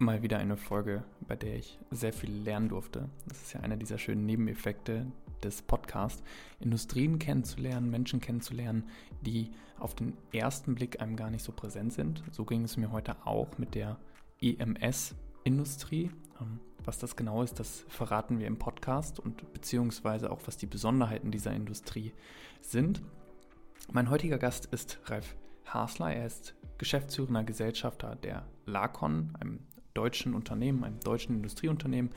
mal wieder eine Folge, bei der ich sehr viel lernen durfte. Das ist ja einer dieser schönen Nebeneffekte des Podcasts, Industrien kennenzulernen, Menschen kennenzulernen, die auf den ersten Blick einem gar nicht so präsent sind. So ging es mir heute auch mit der EMS-Industrie. Ähm, was das genau ist, das verraten wir im Podcast und beziehungsweise auch, was die Besonderheiten dieser Industrie sind. Mein heutiger Gast ist Ralf Hasler. Er ist geschäftsführender Gesellschafter der LACON, einem deutschen Unternehmen, einem deutschen Industrieunternehmen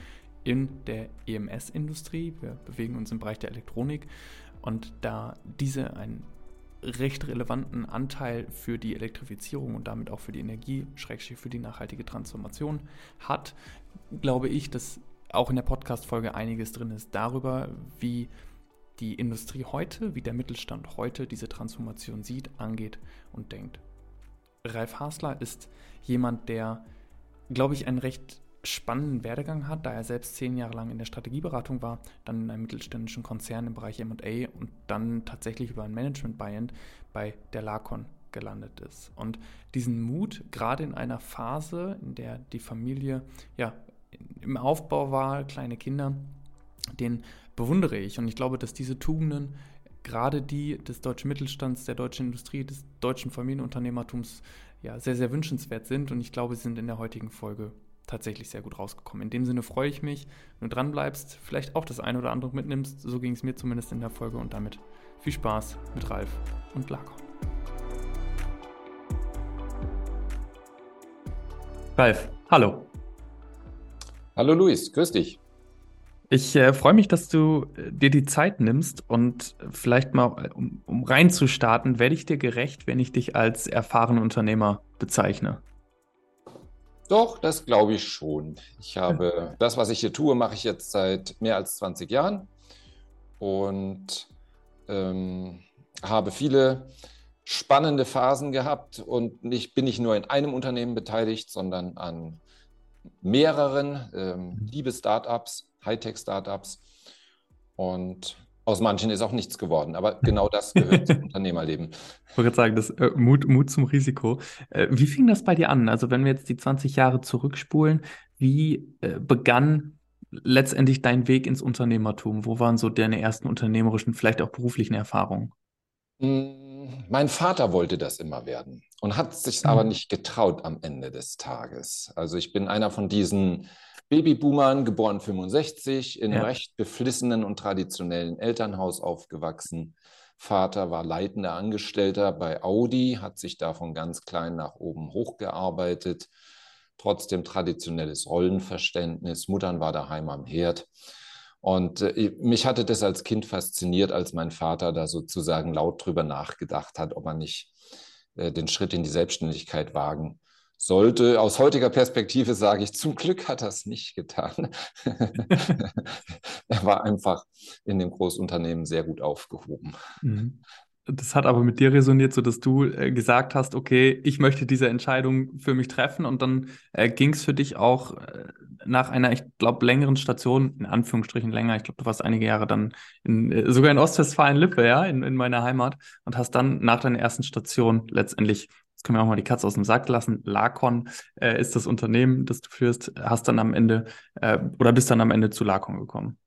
in der EMS-Industrie. Wir bewegen uns im Bereich der Elektronik und da diese einen recht relevanten Anteil für die Elektrifizierung und damit auch für die Energie, schrägstrich für die nachhaltige Transformation hat, glaube ich, dass auch in der Podcast-Folge einiges drin ist darüber, wie die Industrie heute, wie der Mittelstand heute diese Transformation sieht, angeht und denkt. Ralf Hasler ist jemand, der, glaube ich, einen recht spannenden Werdegang hat, da er selbst zehn Jahre lang in der Strategieberatung war, dann in einem mittelständischen Konzern im Bereich MA und dann tatsächlich über ein Management-Buy-In bei der Lacon gelandet ist. Und diesen Mut, gerade in einer Phase, in der die Familie ja im Aufbau war, kleine Kinder, den bewundere ich. Und ich glaube, dass diese Tugenden, gerade die des deutschen Mittelstands, der deutschen Industrie, des deutschen Familienunternehmertums, ja, sehr, sehr wünschenswert sind. Und ich glaube, sie sind in der heutigen Folge tatsächlich sehr gut rausgekommen. In dem Sinne freue ich mich, wenn du dran bleibst, vielleicht auch das eine oder andere mitnimmst. So ging es mir zumindest in der Folge. Und damit viel Spaß mit Ralf und Laco. Ralf, hallo. Hallo Luis, grüß dich. Ich äh, freue mich, dass du äh, dir die Zeit nimmst und vielleicht mal, äh, um, um reinzustarten, werde ich dir gerecht, wenn ich dich als erfahrenen Unternehmer bezeichne? Doch, das glaube ich schon. Ich habe das, was ich hier tue, mache ich jetzt seit mehr als 20 Jahren und ähm, habe viele spannende Phasen gehabt und nicht, bin nicht nur in einem Unternehmen beteiligt, sondern an mehreren ähm, mhm. liebe Startups, Hightech-Startups. Und aus manchen ist auch nichts geworden, aber genau das gehört zum Unternehmerleben. Ich wollte gerade sagen, das äh, Mut, Mut zum Risiko. Äh, wie fing das bei dir an? Also wenn wir jetzt die 20 Jahre zurückspulen, wie äh, begann letztendlich dein Weg ins Unternehmertum? Wo waren so deine ersten unternehmerischen, vielleicht auch beruflichen Erfahrungen? Mm, mein Vater wollte das immer werden und hat sich mhm. aber nicht getraut am Ende des Tages. Also ich bin einer von diesen Babyboomern, geboren 65, in ja. recht beflissenen und traditionellen Elternhaus aufgewachsen. Vater war leitender Angestellter bei Audi, hat sich da von ganz klein nach oben hochgearbeitet. Trotzdem traditionelles Rollenverständnis. Muttern war daheim am Herd. Und äh, mich hatte das als Kind fasziniert, als mein Vater da sozusagen laut drüber nachgedacht hat, ob man nicht äh, den Schritt in die Selbstständigkeit wagen sollte. Aus heutiger Perspektive sage ich, zum Glück hat er es nicht getan. er war einfach in dem Großunternehmen sehr gut aufgehoben. Mhm. Das hat aber mit dir resoniert, so dass du äh, gesagt hast, okay, ich möchte diese Entscheidung für mich treffen und dann äh, ging es für dich auch äh, nach einer, ich glaube, längeren Station, in Anführungsstrichen länger, ich glaube, du warst einige Jahre dann in, äh, sogar in Ostwestfalen-Lippe, ja, in, in meiner Heimat und hast dann nach deiner ersten Station letztendlich Jetzt können wir auch mal die Katze aus dem Sack lassen. Lacon äh, ist das Unternehmen, das du führst, hast dann am Ende äh, oder bist dann am Ende zu Lacon gekommen.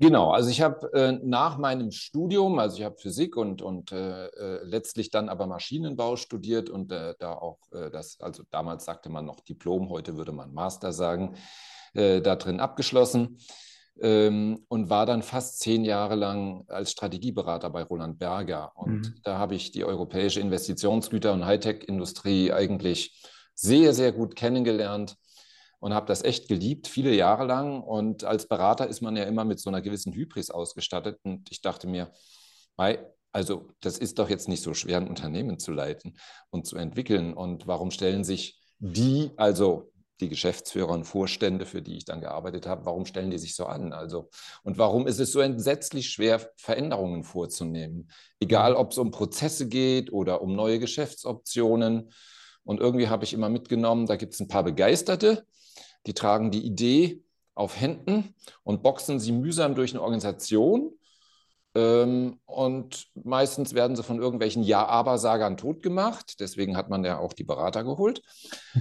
Genau, also ich habe äh, nach meinem Studium, also ich habe Physik und, und äh, äh, letztlich dann aber Maschinenbau studiert und äh, da auch äh, das, also damals sagte man noch Diplom, heute würde man Master sagen, äh, da drin abgeschlossen ähm, und war dann fast zehn Jahre lang als Strategieberater bei Roland Berger. Und mhm. da habe ich die europäische Investitionsgüter- und Hightech-Industrie eigentlich sehr, sehr gut kennengelernt und habe das echt geliebt, viele Jahre lang. Und als Berater ist man ja immer mit so einer gewissen Hybris ausgestattet. Und ich dachte mir, also das ist doch jetzt nicht so schwer, ein Unternehmen zu leiten und zu entwickeln. Und warum stellen sich die, also die Geschäftsführer und Vorstände, für die ich dann gearbeitet habe, warum stellen die sich so an? Also, und warum ist es so entsetzlich schwer, Veränderungen vorzunehmen? Egal, ob es um Prozesse geht oder um neue Geschäftsoptionen. Und irgendwie habe ich immer mitgenommen, da gibt es ein paar Begeisterte, die tragen die Idee auf Händen und boxen sie mühsam durch eine Organisation. Ähm, und meistens werden sie von irgendwelchen Ja-Aber-Sagern totgemacht. Deswegen hat man ja auch die Berater geholt.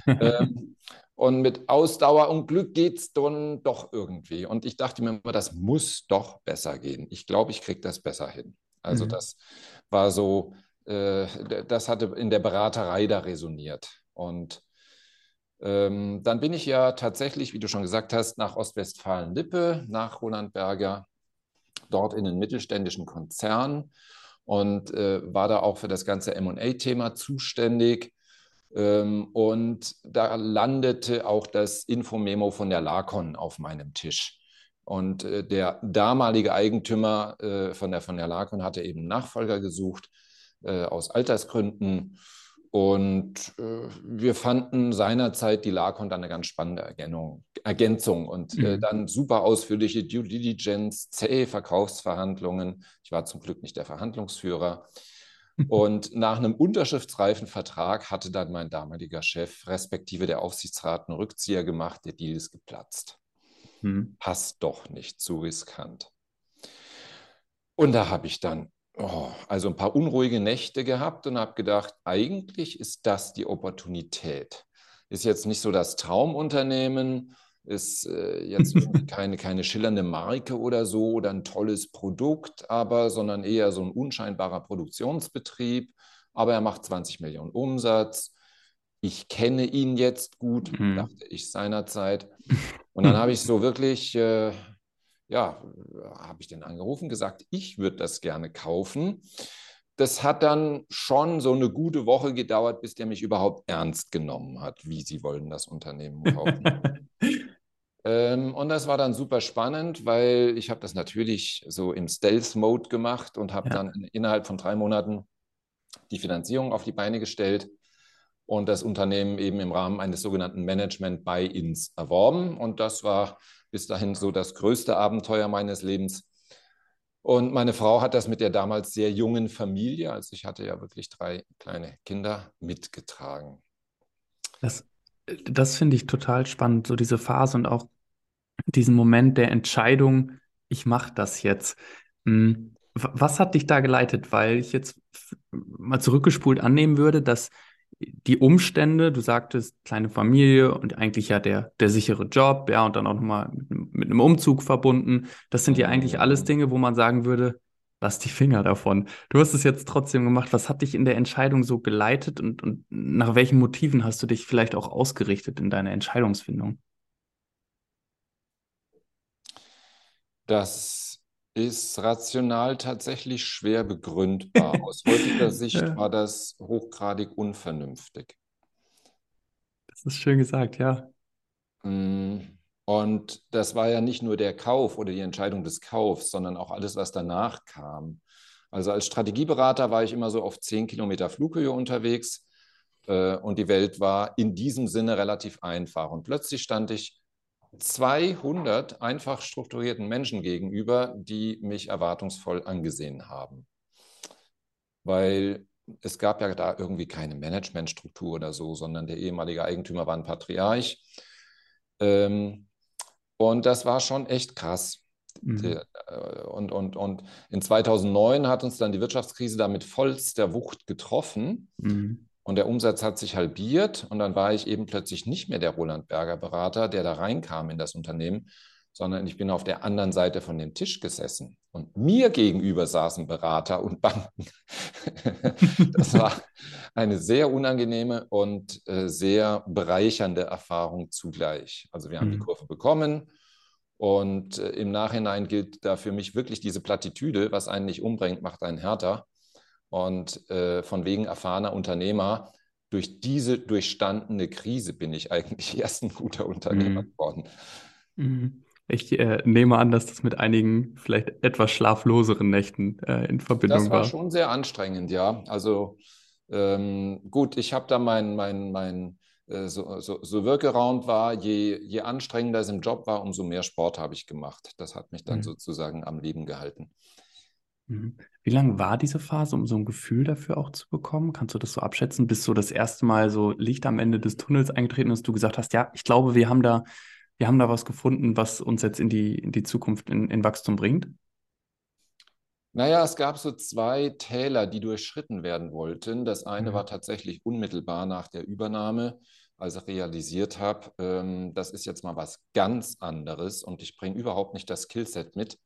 und mit Ausdauer und Glück geht es dann doch irgendwie. Und ich dachte mir immer, das muss doch besser gehen. Ich glaube, ich kriege das besser hin. Also mhm. das war so, äh, das hatte in der Beraterei da resoniert. Und ähm, dann bin ich ja tatsächlich, wie du schon gesagt hast, nach Ostwestfalen-Lippe, nach Roland Berger, dort in den mittelständischen Konzern und äh, war da auch für das ganze MA-Thema zuständig. Ähm, und da landete auch das Infomemo von der Lacon auf meinem Tisch. Und äh, der damalige Eigentümer äh, von der von der Lacon hatte eben Nachfolger gesucht äh, aus Altersgründen. Und wir fanden seinerzeit die Lacon dann eine ganz spannende Ergänzung, Ergänzung und mhm. dann super ausführliche Due Diligence, zähe Verkaufsverhandlungen. Ich war zum Glück nicht der Verhandlungsführer. Und nach einem unterschriftsreifen Vertrag hatte dann mein damaliger Chef, respektive der Aufsichtsrat, einen Rückzieher gemacht. Der Deal ist geplatzt. Mhm. Passt doch nicht, zu riskant. Und da habe ich dann oh, also ein paar unruhige Nächte gehabt und habe gedacht, eigentlich ist das die Opportunität. Ist jetzt nicht so das Traumunternehmen, ist äh, jetzt keine, keine schillernde Marke oder so oder ein tolles Produkt, aber sondern eher so ein unscheinbarer Produktionsbetrieb. Aber er macht 20 Millionen Umsatz. Ich kenne ihn jetzt gut, mhm. dachte ich seinerzeit. Und dann habe ich so wirklich äh, ja, habe ich den angerufen, gesagt, ich würde das gerne kaufen. Das hat dann schon so eine gute Woche gedauert, bis der mich überhaupt ernst genommen hat, wie sie wollen das Unternehmen kaufen. Ähm, und das war dann super spannend, weil ich habe das natürlich so im Stealth-Mode gemacht und habe ja. dann innerhalb von drei Monaten die Finanzierung auf die Beine gestellt und das Unternehmen eben im Rahmen eines sogenannten Management-Buy-ins erworben. Und das war bis dahin so das größte Abenteuer meines Lebens. Und meine Frau hat das mit der damals sehr jungen Familie, also ich hatte ja wirklich drei kleine Kinder, mitgetragen. Das, das finde ich total spannend, so diese Phase und auch diesen Moment der Entscheidung, ich mache das jetzt. Hm, was hat dich da geleitet? Weil ich jetzt mal zurückgespult annehmen würde, dass die Umstände, du sagtest, kleine Familie und eigentlich ja der, der sichere Job, ja, und dann auch nochmal mit, mit einem Umzug verbunden. Das sind ja eigentlich alles Dinge, wo man sagen würde, lass die Finger davon. Du hast es jetzt trotzdem gemacht. Was hat dich in der Entscheidung so geleitet und, und nach welchen Motiven hast du dich vielleicht auch ausgerichtet in deiner Entscheidungsfindung? Das ist rational tatsächlich schwer begründbar. Aus heutiger Sicht war das hochgradig unvernünftig. Das ist schön gesagt, ja. Mm, und das war ja nicht nur der Kauf oder die Entscheidung des Kaufs, sondern auch alles, was danach kam. Also als Strategieberater war ich immer so auf zehn Kilometer Flughöhe unterwegs äh, und die Welt war in diesem Sinne relativ einfach. Und plötzlich stand ich 200 einfach strukturierten Menschen gegenüber, die mich erwartungsvoll angesehen haben. Weil es gab ja da irgendwie keine Managementstruktur oder so, sondern der ehemalige Eigentümer war ein Patriarch. Ähm, und das war schon echt krass. Mhm. Äh, und, und, und in 2009 hat uns dann die Wirtschaftskrise da mit vollster Wucht getroffen. Mhm. Und der Umsatz hat sich halbiert und dann war ich eben plötzlich nicht mehr der Roland Berger Berater, der da reinkam in das Unternehmen, sondern ich bin auf der anderen Seite von dem Tisch gesessen und mir gegenüber saßen Berater und Banken. das war eine sehr unangenehme und äh, sehr bereichernde Erfahrung zugleich. Also wir haben mhm. die Kurve bekommen und äh, im Nachhinein gilt da für mich wirklich diese Plattitüde, was einen nicht umbringt, macht einen härter. Und äh, von wegen erfahrener Unternehmer, durch diese durchstandene Krise bin ich eigentlich erst ein guter Unternehmer mhm. geworden. Mhm. Ich äh, nehme an, dass das mit einigen vielleicht etwas schlafloseren Nächten äh, in Verbindung war. Das war war. schon sehr anstrengend, ja. Also ähm, gut, ich habe da mein, mein, mein äh, so, so, so Wirkeraum war, je, je anstrengender es im Job war, umso mehr Sport habe ich gemacht. Das hat mich dann mhm. sozusagen am Leben gehalten. Mhm. Wie lange war diese Phase, um so ein Gefühl dafür auch zu bekommen? Kannst du das so abschätzen, bis so das erste Mal so Licht am Ende des Tunnels eingetreten ist, du gesagt hast, ja, ich glaube, wir haben da, wir haben da was gefunden, was uns jetzt in die, in die Zukunft in, in Wachstum bringt? Naja, es gab so zwei Täler, die durchschritten werden wollten. Das eine Mhm. war tatsächlich unmittelbar nach der Übernahme, als ich realisiert habe, ähm, das ist jetzt mal was ganz anderes und ich bringe überhaupt nicht das Skillset mit,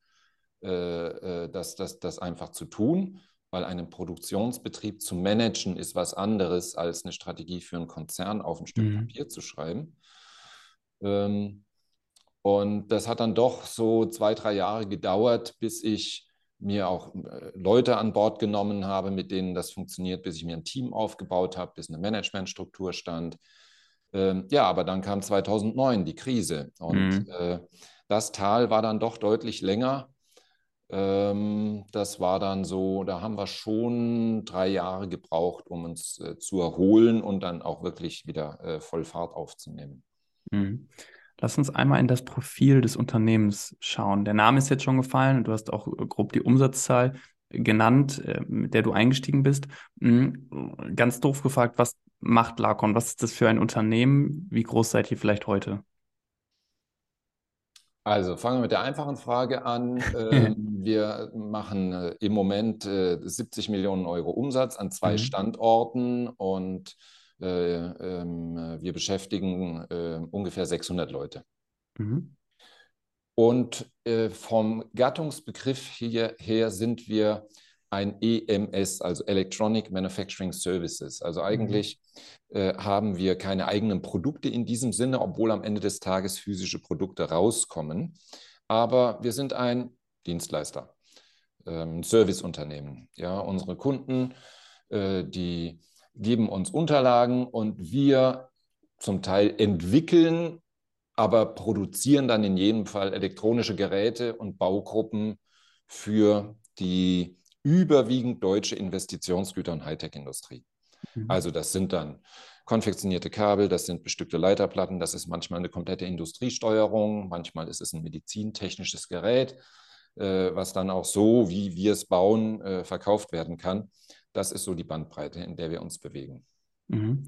äh, äh, das, das, das einfach zu tun, weil einen Produktionsbetrieb zu managen ist was anderes, als eine Strategie für einen Konzern auf ein Stück Mhm. Papier zu schreiben. Ähm, und das hat dann doch so zwei, drei Jahre gedauert, bis ich mir auch äh, Leute an Bord genommen habe, mit denen das funktioniert, bis ich mir ein Team aufgebaut habe, bis eine Managementstruktur stand. Ähm, ja, aber dann kam 2009 die Krise und Mhm. äh, das Tal war dann doch deutlich länger. Ähm, das war dann so, da haben wir schon drei Jahre gebraucht, um uns äh, zu erholen und dann auch wirklich wieder voll Fahrt aufzunehmen. Mhm. Lass uns einmal in das Profil des Unternehmens schauen. Der Name ist jetzt schon gefallen und du hast auch äh, grob die Umsatzzahl genannt, äh, mit der du eingestiegen bist. Mhm. Ganz doof gefragt, was macht Lacon? Was ist das für ein Unternehmen? Wie groß seid ihr vielleicht heute? Also fangen wir mit der einfachen Frage an. Ähm, wir machen äh, im Moment äh, 70 Millionen Euro Umsatz an zwei Mhm. Standorten und äh, wir beschäftigen äh, ungefähr 600 Leute. Mhm. Und äh, vom Gattungsbegriff hierher sind wir ein EMS, also Electronic Manufacturing Services. Also eigentlich äh, haben wir keine eigenen Produkte in diesem Sinne, obwohl am Ende des Tages physische Produkte rauskommen. Aber wir sind ein Dienstleister, ähm, Serviceunternehmen. Ja, unsere Kunden, äh, die geben uns Unterlagen und wir zum Teil entwickeln aber produzieren dann in jedem Fall elektronische Geräte und Baugruppen für die überwiegend deutsche Investitionsgüter- und Hightech-Industrie. Mhm. Also das sind dann konfektionierte Kabel, das sind bestückte Leiterplatten, das ist manchmal eine komplette Industriesteuerung, manchmal ist es ein medizintechnisches Gerät, äh, was dann auch so, wie wir es bauen, äh, verkauft werden kann. Das ist so die Bandbreite, in der wir uns bewegen. Mhm.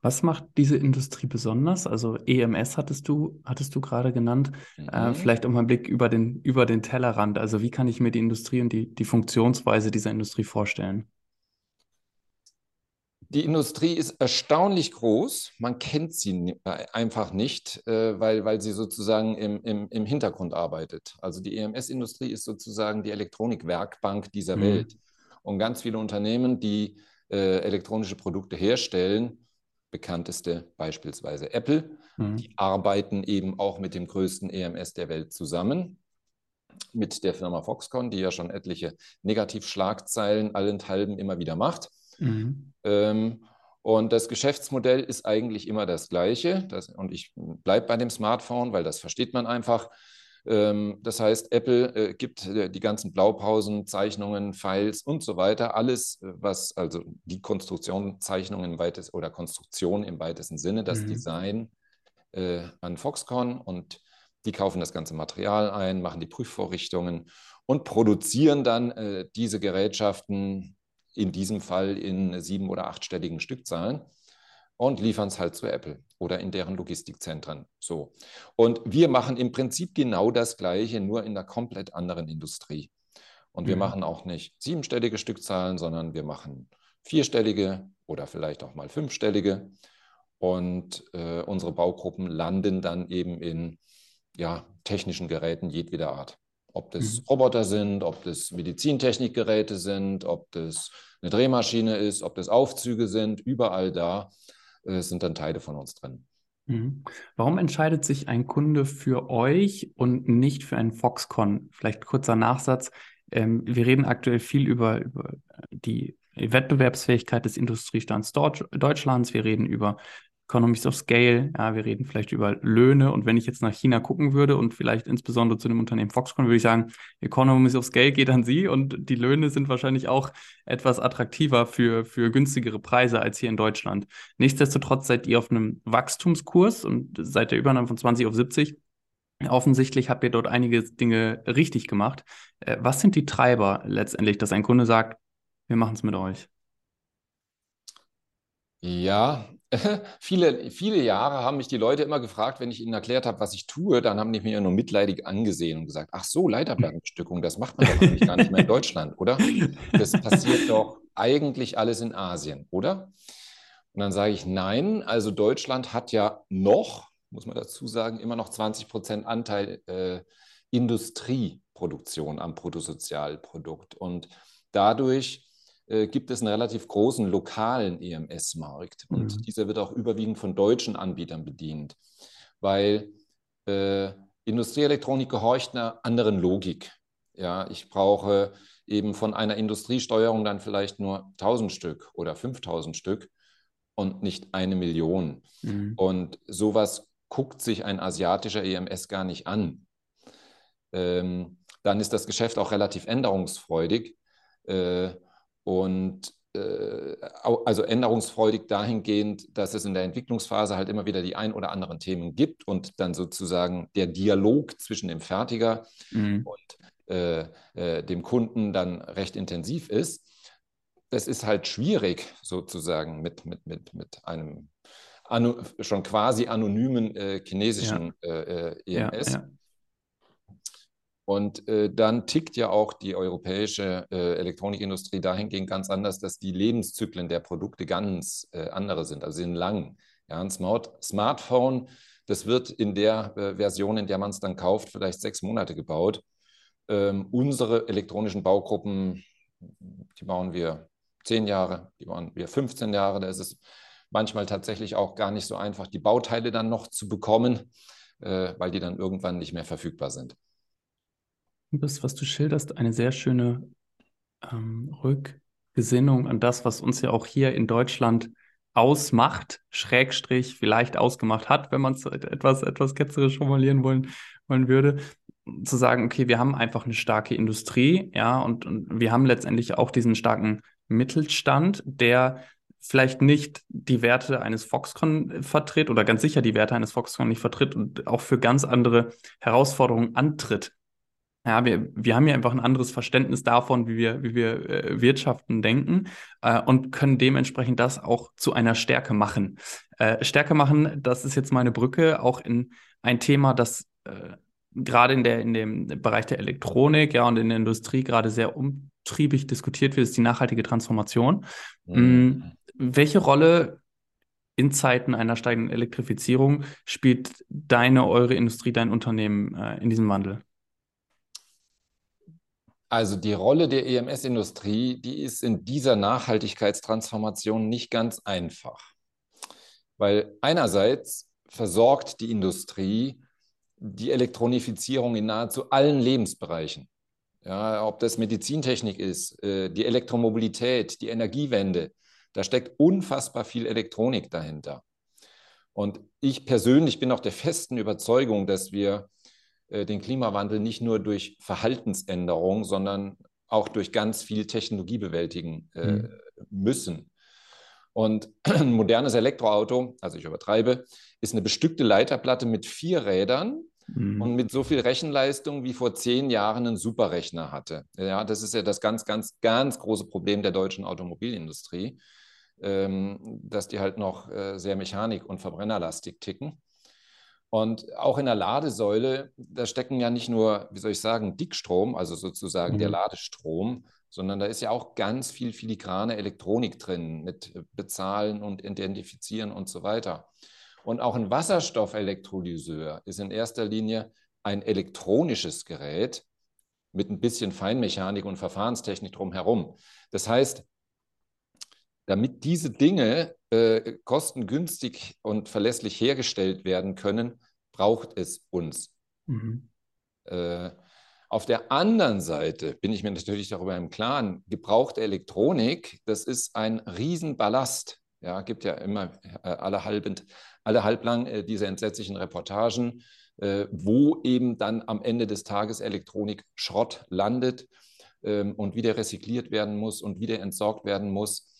Was macht diese Industrie besonders? Also EMS hattest du, hattest du gerade genannt. Äh, Mhm. vielleicht auch mal einen Blick über den, über den Tellerrand. Also wie kann ich mir die Industrie und die, die Funktionsweise dieser Industrie vorstellen? Die Industrie ist erstaunlich groß. Man kennt sie äh, einfach nicht, äh, weil, weil sie sozusagen im, im, im Hintergrund arbeitet. Also die EMS-Industrie ist sozusagen die Elektronikwerkbank dieser Mhm. Welt. Und ganz viele Unternehmen, die äh, elektronische Produkte herstellen, bekannteste beispielsweise Apple, Mhm. die arbeiten eben auch mit dem größten EMS der Welt zusammen, mit der Firma Foxconn, die ja schon etliche Negativschlagzeilen allenthalben immer wieder macht. Mhm. Ähm, und das Geschäftsmodell ist eigentlich immer das gleiche. Das, und ich bleibe bei dem Smartphone, weil das versteht man einfach. Ähm, das heißt, Apple äh, gibt äh, die ganzen Blaupausen, Zeichnungen, Files und so weiter, alles, äh, was also die Konstruktion, Zeichnungen im weitesten oder Konstruktion im weitesten Sinne, das Mhm. Design äh, an Foxconn und die kaufen das ganze Material ein, machen die Prüfvorrichtungen und produzieren dann äh, diese Gerätschaften in diesem Fall in sieben- oder achtstelligen Stückzahlen und liefern es halt zu Apple oder in deren Logistikzentren. So. Und wir machen im Prinzip genau das Gleiche, nur in einer komplett anderen Industrie. Und wir Mhm. machen auch nicht siebenstellige Stückzahlen, sondern wir machen vierstellige oder vielleicht auch mal fünfstellige. Und äh, unsere Baugruppen landen dann eben in ja, technischen Geräten jedweder Art. Ob das Mhm. Roboter sind, ob das Medizintechnikgeräte sind, ob das eine Drehmaschine ist, ob das Aufzüge sind, überall da sind dann Teile von uns drin. Mhm. Warum entscheidet sich ein Kunde für euch und nicht für einen Foxconn? Vielleicht kurzer Nachsatz. Ähm, wir reden aktuell viel über, über die Wettbewerbsfähigkeit des Industriestands Deutsch, Deutschlands. Wir reden über Economies of Scale. Ja, wir reden vielleicht über Löhne. Und wenn ich jetzt nach China gucken würde und vielleicht insbesondere zu dem Unternehmen Foxconn, würde ich sagen, Economies of Scale geht an Sie und die Löhne sind wahrscheinlich auch etwas attraktiver für, für günstigere Preise als hier in Deutschland. Nichtsdestotrotz seid ihr auf einem Wachstumskurs und seit der Übernahme von 20 auf 70. Offensichtlich habt ihr dort einige Dinge richtig gemacht. Äh, Was sind die Treiber letztendlich, dass ein Kunde sagt, wir machen es mit euch? Ja, viele, viele Jahre haben mich die Leute immer gefragt, wenn ich ihnen erklärt habe, was ich tue, dann haben die mir nur mitleidig angesehen und gesagt, ach so, Leiterplattenbestückung, das macht man doch eigentlich gar nicht mehr in Deutschland, oder? Das passiert doch eigentlich alles in Asien, oder? Und dann sage ich, nein, also Deutschland hat ja noch, muss man dazu sagen, immer noch 20 Prozent Anteil äh, Industrieproduktion am Bruttosozialprodukt. Und dadurch gibt es einen relativ großen lokalen EMS-Markt. Und mhm. dieser wird auch überwiegend von deutschen Anbietern bedient, weil äh, Industrieelektronik gehorcht einer anderen Logik. Ja, ich brauche eben von einer Industriesteuerung dann vielleicht nur 1000 Stück oder 5000 Stück und nicht eine Million. Mhm. Und sowas guckt sich ein asiatischer EMS gar nicht an. Ähm, dann ist das Geschäft auch relativ änderungsfreudig. Äh, und äh, also änderungsfreudig dahingehend, dass es in der Entwicklungsphase halt immer wieder die ein oder anderen Themen gibt und dann sozusagen der Dialog zwischen dem Fertiger mhm. und äh, äh, dem Kunden dann recht intensiv ist. Das ist halt schwierig sozusagen mit, mit, mit, mit einem schon quasi anonymen äh, chinesischen ja. EMS. Äh, e ja, ja. Und äh, dann tickt ja auch die europäische äh, Elektronikindustrie dahingehend ganz anders, dass die Lebenszyklen der Produkte ganz äh, andere sind, also sind lang. Ja, ein Smart Smartphone, das wird in der äh, Version, in der man es dann kauft, vielleicht sechs Monate gebaut. Ähm, unsere elektronischen Baugruppen, die bauen wir zehn Jahre, die bauen wir 15 Jahre. Da ist es manchmal tatsächlich auch gar nicht so einfach, die Bauteile dann noch zu bekommen, äh, weil die dann irgendwann nicht mehr verfügbar sind das, was du schilderst, eine sehr schöne ähm, Rückgesinnung an das, was uns ja auch hier in Deutschland ausmacht, Schrägstrich vielleicht ausgemacht hat, wenn man es etwas, etwas ketzerisch formulieren wollen, wollen würde, zu sagen, okay, wir haben einfach eine starke Industrie, ja, und, und wir haben letztendlich auch diesen starken Mittelstand, der vielleicht nicht die Werte eines Foxconn vertritt oder ganz sicher die Werte eines Foxconn nicht vertritt und auch für ganz andere Herausforderungen antritt. Ja, wir, wir haben ja einfach ein anderes Verständnis davon, wie wir, wie wir äh, wirtschaften, denken äh, und können dementsprechend das auch zu einer Stärke machen. Äh, Stärke machen, das ist jetzt meine Brücke, auch in ein Thema, das äh, gerade in, der, in dem Bereich der Elektronik ja, und in der Industrie gerade sehr umtriebig diskutiert wird, ist die nachhaltige Transformation. Mhm. Welche Rolle in Zeiten einer steigenden Elektrifizierung spielt deine, eure Industrie, dein Unternehmen äh, in diesem Wandel? Also die Rolle der EMS-Industrie, die ist in dieser Nachhaltigkeitstransformation nicht ganz einfach. Weil einerseits versorgt die Industrie die Elektronifizierung in nahezu allen Lebensbereichen. Ja, ob das Medizintechnik ist, äh, die Elektromobilität, die Energiewende, da steckt unfassbar viel Elektronik dahinter. Und ich persönlich bin auch der festen Überzeugung, dass wir den Klimawandel nicht nur durch Verhaltensänderung, sondern auch durch ganz viel Technologie bewältigen äh, mhm. müssen. Und ein modernes Elektroauto, also ich übertreibe, ist eine bestückte Leiterplatte mit vier Rädern mhm. und mit so viel Rechenleistung, wie vor zehn Jahren ein Superrechner hatte. Ja, das ist ja das ganz, ganz, ganz große Problem der deutschen Automobilindustrie, ähm, dass die halt noch äh, sehr mechanik- und verbrennerlastig ticken. Und auch in der Ladesäule, da stecken ja nicht nur, wie soll ich sagen, Dickstrom, also sozusagen mhm. der Ladestrom, sondern da ist ja auch ganz viel filigrane Elektronik drin mit Bezahlen und Identifizieren und so weiter. Und auch ein Wasserstoffelektrolyseur ist in erster Linie ein elektronisches Gerät mit ein bisschen Feinmechanik und Verfahrenstechnik drumherum. Das heißt, damit diese Dinge äh, kostengünstig und verlässlich hergestellt werden können, braucht es uns. Mhm. Äh, auf der anderen Seite bin ich mir natürlich darüber im Klaren, gebrauchte Elektronik, das ist ein Riesenballast. Ja, gibt ja immer äh, alle, halb, alle halblang äh, diese entsetzlichen Reportagen, äh, wo eben dann am Ende des Tages Elektronik Schrott landet ähm, und wieder recycelt werden muss und wieder entsorgt werden muss.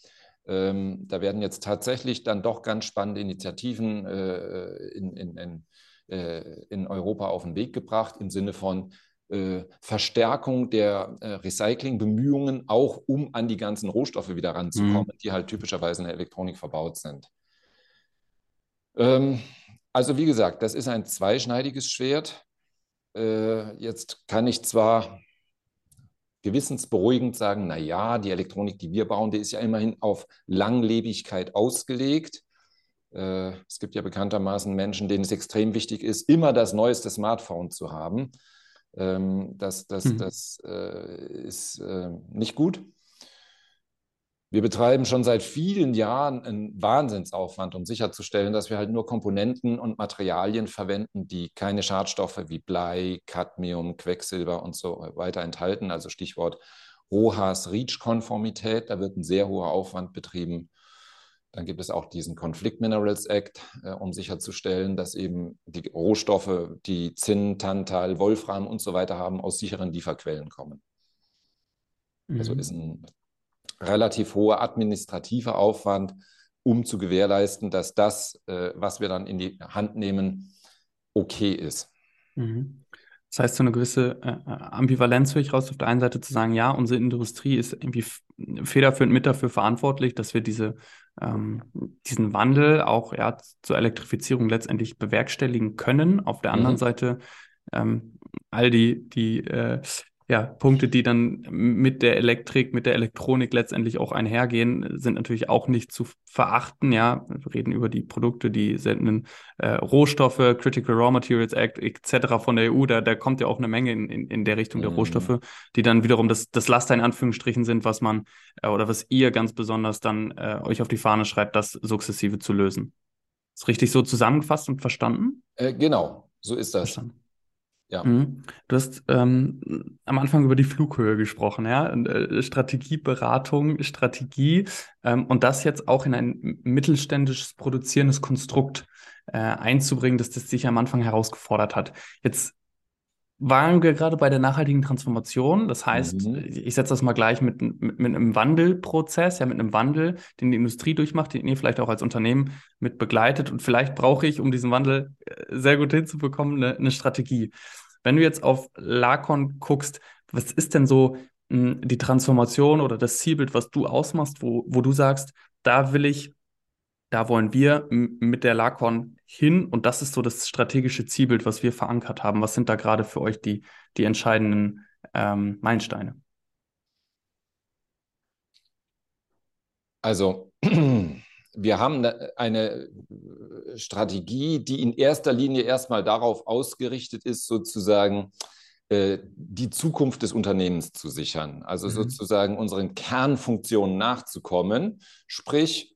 Ähm, da werden jetzt tatsächlich dann doch ganz spannende Initiativen äh, in, in, in, äh, in, Europa auf den Weg gebracht, im Sinne von äh, Verstärkung der äh, Recyclingbemühungen, auch um an die ganzen Rohstoffe wieder ranzukommen, mhm. die halt typischerweise in der Elektronik verbaut sind. Ähm, also wie gesagt, das ist ein zweischneidiges Schwert. Äh, jetzt kann ich zwar gewissensberuhigend sagen, na ja, die Elektronik, die wir bauen, die ist ja immerhin auf Langlebigkeit ausgelegt. Äh, es gibt ja bekanntermaßen Menschen, denen es extrem wichtig ist, immer das neueste Smartphone zu haben. Ähm, das das, mhm. das äh, ist äh, nicht gut. Wir betreiben schon seit vielen Jahren einen Wahnsinnsaufwand, um sicherzustellen, dass wir halt nur Komponenten und Materialien verwenden, die keine Schadstoffe wie Blei, Cadmium, Quecksilber und so weiter enthalten. Also Stichwort RoHS-REACH-Konformität. Da wird ein sehr hoher Aufwand betrieben. Dann gibt es auch diesen Conflict Minerals Act, äh, um sicherzustellen, dass eben die Rohstoffe, die Zinn, Tantal, Wolfram und so weiter haben, aus sicheren Lieferquellen kommen. Also mhm. Also ist ein relativ hoher administrativer Aufwand, um zu gewährleisten, dass das, äh, was wir dann in die Hand nehmen, okay ist. Mhm. Das heißt, so eine gewisse äh, äh Ambivalenz höre ich raus, auf der einen Seite zu sagen, ja, unsere Industrie ist irgendwie federführend mit dafür verantwortlich, dass wir diese, ähm, diesen Wandel auch ja, zur Elektrifizierung letztendlich bewerkstelligen können. Auf der anderen mhm. Seite ähm, all die, die äh, ja, Punkte, die dann mit der Elektrik, mit der Elektronik letztendlich auch einhergehen, sind natürlich auch nicht zu verachten. Ja, wir reden über die Produkte, die sendenden äh, Rohstoffe, Critical Raw Materials Act etc. von der EU. Da, da kommt ja auch eine Menge in, in, in der Richtung mhm. der Rohstoffe, die dann wiederum das, das Laster in Anführungsstrichen sind, was man äh, oder was ihr ganz besonders dann äh, euch auf die Fahne schreibt, das sukzessive zu lösen. Ist richtig so zusammengefasst und verstanden? Äh, genau, so ist das. Verstanden. Ja. Mhm. Du hast ähm, am Anfang über die Flughöhe gesprochen, ja, äh, Strategieberatung, Strategie ähm, und das jetzt auch in ein mittelständisches produzierendes Konstrukt äh, einzubringen, dass das sich am Anfang herausgefordert hat. Jetzt waren wir gerade bei der nachhaltigen Transformation. Das heißt, mhm. ich setze das mal gleich mit, mit, mit, einem Wandelprozess, ja, mit einem Wandel, den die Industrie durchmacht, den ihr vielleicht auch als Unternehmen mit begleitet. Und vielleicht brauche ich, um diesen Wandel äh, sehr gut hinzubekommen, eine, eine Strategie. Wenn du jetzt auf Lacon guckst, was ist denn so mh, hm, die Transformation oder das Zielbild, was du ausmachst, wo, wo du sagst, da will ich da wollen wir mit der Lacon hin und das ist so das strategische Zielbild, was wir verankert haben. Was sind da gerade für euch die, die entscheidenden ähm, Meilensteine? Also, wir haben ne, eine Strategie, die in erster Linie erstmal darauf ausgerichtet ist, sozusagen äh, die Zukunft des Unternehmens zu sichern. Also mhm. sozusagen unseren Kernfunktionen nachzukommen, sprich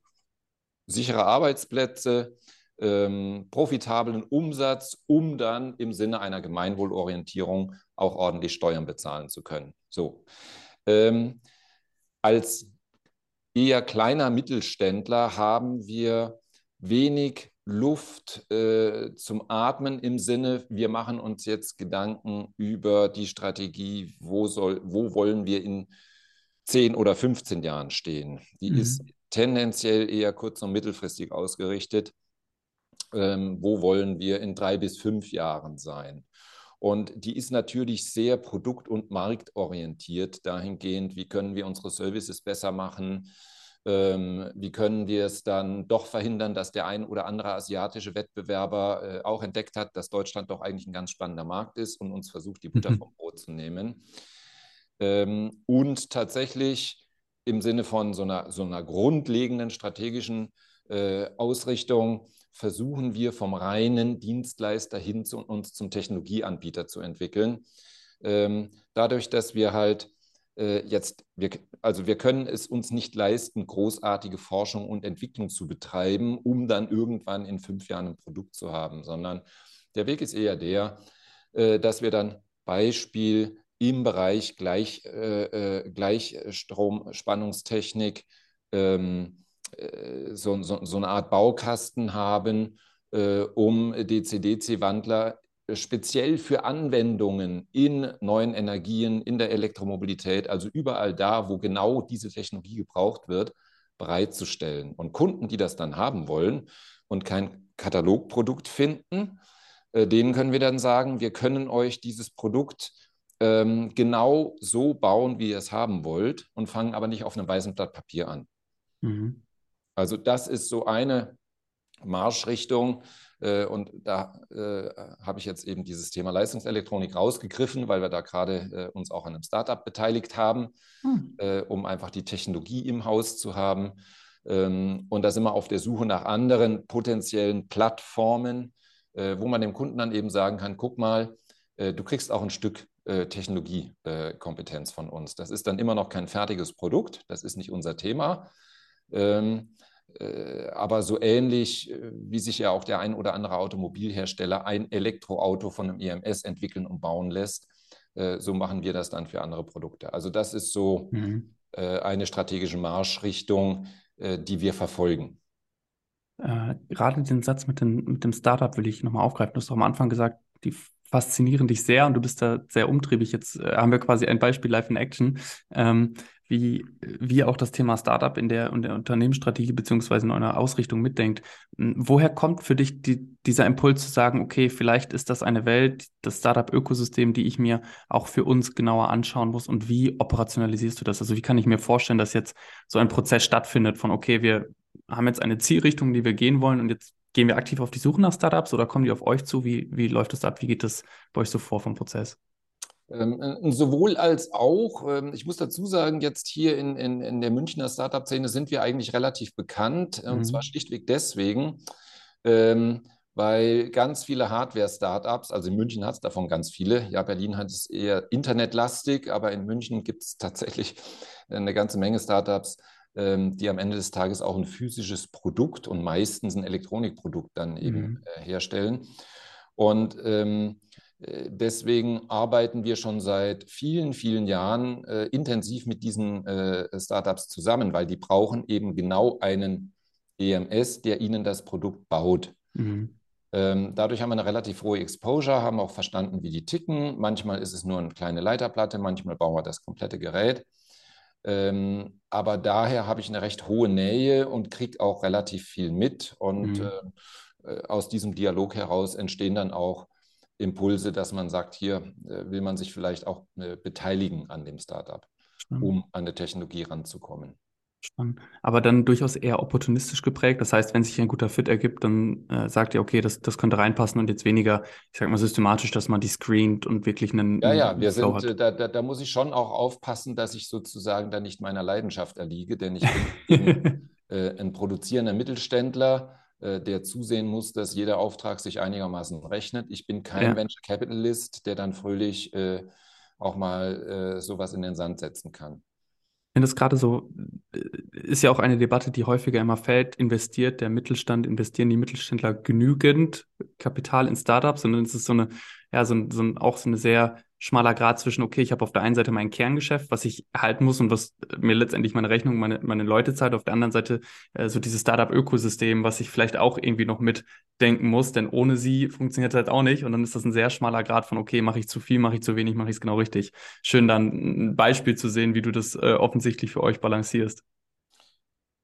sichere Arbeitsplätze, ähm, profitablen Umsatz, um dann im Sinne einer Gemeinwohlorientierung auch ordentlich Steuern bezahlen zu können. So. Ähm, als eher kleiner Mittelständler haben wir wenig Luft äh, zum Atmen im Sinne, wir machen uns jetzt Gedanken über die Strategie, wo, soll, wo wollen wir in 10 oder 15 Jahren stehen. Die mhm. ist tendenziell eher kurz- und mittelfristig ausgerichtet. Ähm, wo wollen wir in drei bis fünf Jahren sein? Und die ist natürlich sehr produkt- und marktorientiert dahingehend, wie können wir unsere Services besser machen, ähm, wie können wir es dann doch verhindern, dass der ein oder andere asiatische Wettbewerber äh, auch entdeckt hat, dass Deutschland doch eigentlich ein ganz spannender Markt ist und uns versucht, die Butter mhm. vom Brot zu nehmen. Ähm, und tatsächlich im Sinne von so einer, so einer grundlegenden strategischen äh, Ausrichtung versuchen wir vom reinen Dienstleister hin zu uns zum Technologieanbieter zu entwickeln. Ähm, dadurch, dass wir halt äh, jetzt, wir, also wir können es uns nicht leisten, großartige Forschung und Entwicklung zu betreiben, um dann irgendwann in fünf Jahren ein Produkt zu haben, sondern der Weg ist eher der, äh, dass wir dann Beispiel im Bereich Gleich, äh, äh Gleichstromspannungstechnik ähm, äh, so, so, so, eine Art Baukasten haben, äh, um DC-DC-Wandler speziell für Anwendungen in neuen Energien, in der Elektromobilität, also überall da, wo genau diese Technologie gebraucht wird, bereitzustellen. Und Kunden, die das dann haben wollen und kein Katalogprodukt finden, äh, denen können wir dann sagen, wir können euch dieses Produkt ähm, genau so bauen, wie ihr es haben wollt und fangen aber nicht auf einem weißen Blatt Papier an. Mhm. Also das ist so eine Marschrichtung. Äh, und da äh, habe ich jetzt eben dieses Thema Leistungselektronik rausgegriffen, weil wir da gerade äh, uns auch an einem Startup beteiligt haben, hm. Äh, um einfach die Technologie im Haus zu haben. Ähm, und da sind wir auf der Suche nach anderen potenziellen Plattformen, äh, wo man dem Kunden dann eben sagen kann, guck mal, äh, du kriegst auch ein Stück Technologiekompetenz von uns. Das ist dann immer noch kein fertiges Produkt, das ist nicht unser Thema. Ähm, äh, aber so ähnlich, äh, wie sich ja auch der ein oder andere Automobilhersteller ein Elektroauto von einem EMS entwickeln und bauen lässt, äh, so machen wir das dann für andere Produkte. Also das ist so mhm. eine strategische Marschrichtung, die wir verfolgen. Äh, gerade den Satz mit, den, mit dem Startup will ich nochmal aufgreifen. Du hast doch am Anfang gesagt, die faszinieren dich sehr und du bist da sehr umtriebig. Jetzt äh, haben wir quasi ein Beispiel live in Action. Ähm, wie, wie auch das Thema Startup in der, in der Unternehmensstrategie beziehungsweise in einer Ausrichtung mitdenkt. Hm, woher kommt für dich die, dieser Impuls zu sagen, okay, vielleicht ist das eine Welt, das Startup-Ökosystem, die ich mir auch für uns genauer anschauen muss und wie operationalisierst du das? Also wie kann ich mir vorstellen, dass jetzt so ein Prozess stattfindet von, okay, wir haben jetzt eine Zielrichtung, die wir gehen wollen und jetzt gehen wir aktiv auf die Suche nach Startups oder kommen die auf euch zu? Wie, wie läuft das ab? Wie geht das bei euch so vor vom Prozess? Ähm, äh, sowohl als auch, ähm, ich muss dazu sagen, jetzt hier in, in, in der Münchner Startup-Szene sind wir eigentlich relativ bekannt. Mhm. Und zwar schlichtweg deswegen, ähm, weil ganz viele Hardware-Startups, also in München hat es davon ganz viele, ja, Berlin hat es eher internetlastig, aber in München gibt es tatsächlich eine ganze Menge Startups, ähm, die am Ende des Tages auch ein physisches Produkt und meistens ein Elektronikprodukt dann eben mhm. äh, herstellen. Und ähm, äh, deswegen arbeiten wir schon seit vielen, vielen Jahren äh, intensiv mit diesen äh, Startups zusammen, weil die brauchen eben genau einen EMS, der ihnen das Produkt baut. Mhm. Ähm, dadurch haben wir eine relativ hohe Exposure, haben auch verstanden, wie die ticken. Manchmal ist es nur eine kleine Leiterplatte, manchmal bauen wir das komplette Gerät. Ähm, aber daher habe ich eine recht hohe Nähe und kriege auch relativ viel mit. Und mhm. äh, äh aus diesem Dialog heraus entstehen dann auch Impulse, dass man sagt, hier äh, will man sich vielleicht auch äh, beteiligen an dem Startup, Spannend. um an eine Technologie ranzukommen. Spannend. Aber dann durchaus eher opportunistisch geprägt. Das heißt, wenn sich ein guter Fit ergibt, dann äh, sagt ihr, okay, das, das könnte reinpassen und jetzt weniger, ich sag mal, systematisch, dass man die screent und wirklich einen. Ja, ja, wir Flow sind, da, da, da, muss ich schon auch aufpassen, dass ich sozusagen da nicht meiner Leidenschaft erliege, denn ich bin äh, ein produzierender Mittelständler äh, der zusehen muss, dass jeder Auftrag sich einigermaßen rechnet. Ich bin kein ja. Venture Capitalist, der dann fröhlich äh, auch mal äh, sowas in den Sand setzen kann. Finde das gerade so, äh, ist ja auch eine Debatte, die häufiger immer fällt, investiert der Mittelstand, investieren die Mittelständler genügend Kapital in Startups, sondern es ist so eine, ja, so, so auch so eine sehr schmaler Grad zwischen, okay, ich habe auf der einen Seite mein Kerngeschäft, was ich halten muss und was mir letztendlich meine Rechnung, meine, meine Leute zahlt, auf der anderen Seite äh, so dieses Startup-Ökosystem, was ich vielleicht auch irgendwie noch mitdenken muss, denn ohne sie funktioniert es halt auch nicht und dann ist das ein sehr schmaler Grad von, okay, mache ich zu viel, mache ich zu wenig, mache ich es genau richtig. Schön dann ein Beispiel zu sehen, wie du das äh, offensichtlich für euch balancierst.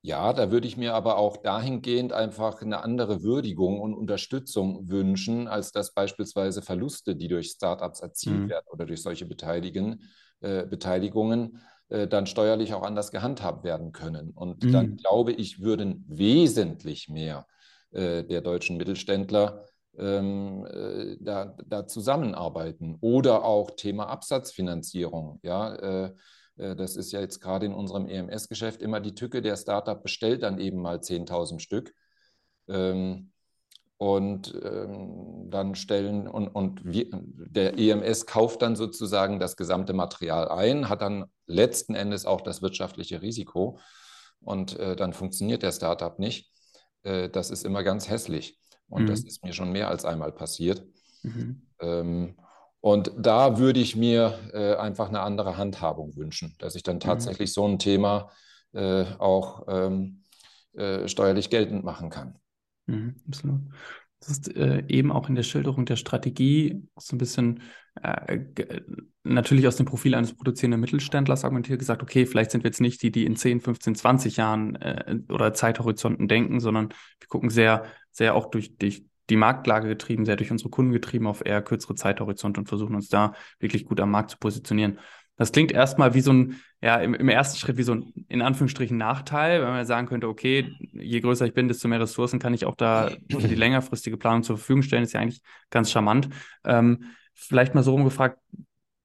Ja, da würde ich mir aber auch dahingehend einfach eine andere Würdigung und Unterstützung wünschen, als dass beispielsweise Verluste, die durch Startups erzielt mhm. werden oder durch solche Beteiligen, äh, Beteiligungen, äh, dann steuerlich auch anders gehandhabt werden können. Und mhm. dann glaube ich, würden wesentlich mehr äh, der deutschen Mittelständler ähm, äh, da, da, zusammenarbeiten. Oder auch Thema Absatzfinanzierung. Ja, äh, das ist ja jetzt gerade in unserem EMS-Geschäft immer die Tücke. Der Startup bestellt dann eben mal 10.000 Stück. Ähm, und ähm, dann stellen und, und wir, der EMS kauft dann sozusagen das gesamte Material ein, hat dann letzten Endes auch das wirtschaftliche Risiko und äh, dann funktioniert der Startup nicht. Äh, das ist immer ganz hässlich und mhm. das ist mir schon mehr als einmal passiert. Mhm. Ähm, und da würde ich mir äh, einfach eine andere Handhabung wünschen, dass ich dann mhm. tatsächlich mhm. so ein Thema äh, auch ähm, äh, steuerlich geltend machen kann. Mhm, absolut. Das ist äh, eben auch in der Schilderung der Strategie so ein bisschen äh, natürlich aus dem Profil eines produzierenden Mittelständlers argumentiert, gesagt, okay, vielleicht sind wir jetzt nicht die, die in 10, 15, 20 Jahren äh, oder Zeithorizonten denken, sondern wir gucken sehr, sehr auch durch, durch die Marktlage getrieben, sehr durch unsere Kunden getrieben auf eher kürzere Zeithorizont und versuchen uns da wirklich gut am Markt zu positionieren. Das klingt erstmal wie so ein, ja, im, im, ersten Schritt wie so ein, in Anführungsstrichen, Nachteil, wenn man sagen könnte, okay, je größer ich bin, desto mehr Ressourcen kann ich auch da für die längerfristige Planung zur Verfügung stellen. Ist ja eigentlich ganz charmant. Ähm, vielleicht mal so rumgefragt,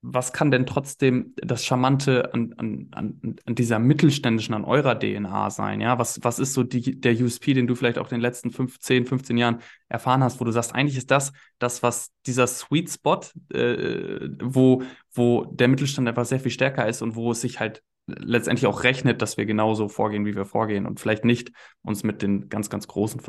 was kann denn trotzdem das Charmante an, an, an, dieser mittelständischen, an eurer DNA sein? Ja, was, was ist so die, der USP, den du vielleicht auch in den letzten 15, 15 Jahren erfahren hast, wo du sagst, eigentlich ist das das, was dieser Sweet Spot, äh, wo, wo der Mittelstand einfach sehr viel stärker ist und wo es sich halt letztendlich auch rechnet, dass wir genauso vorgehen, wie wir vorgehen und vielleicht nicht uns mit den ganz, ganz Großen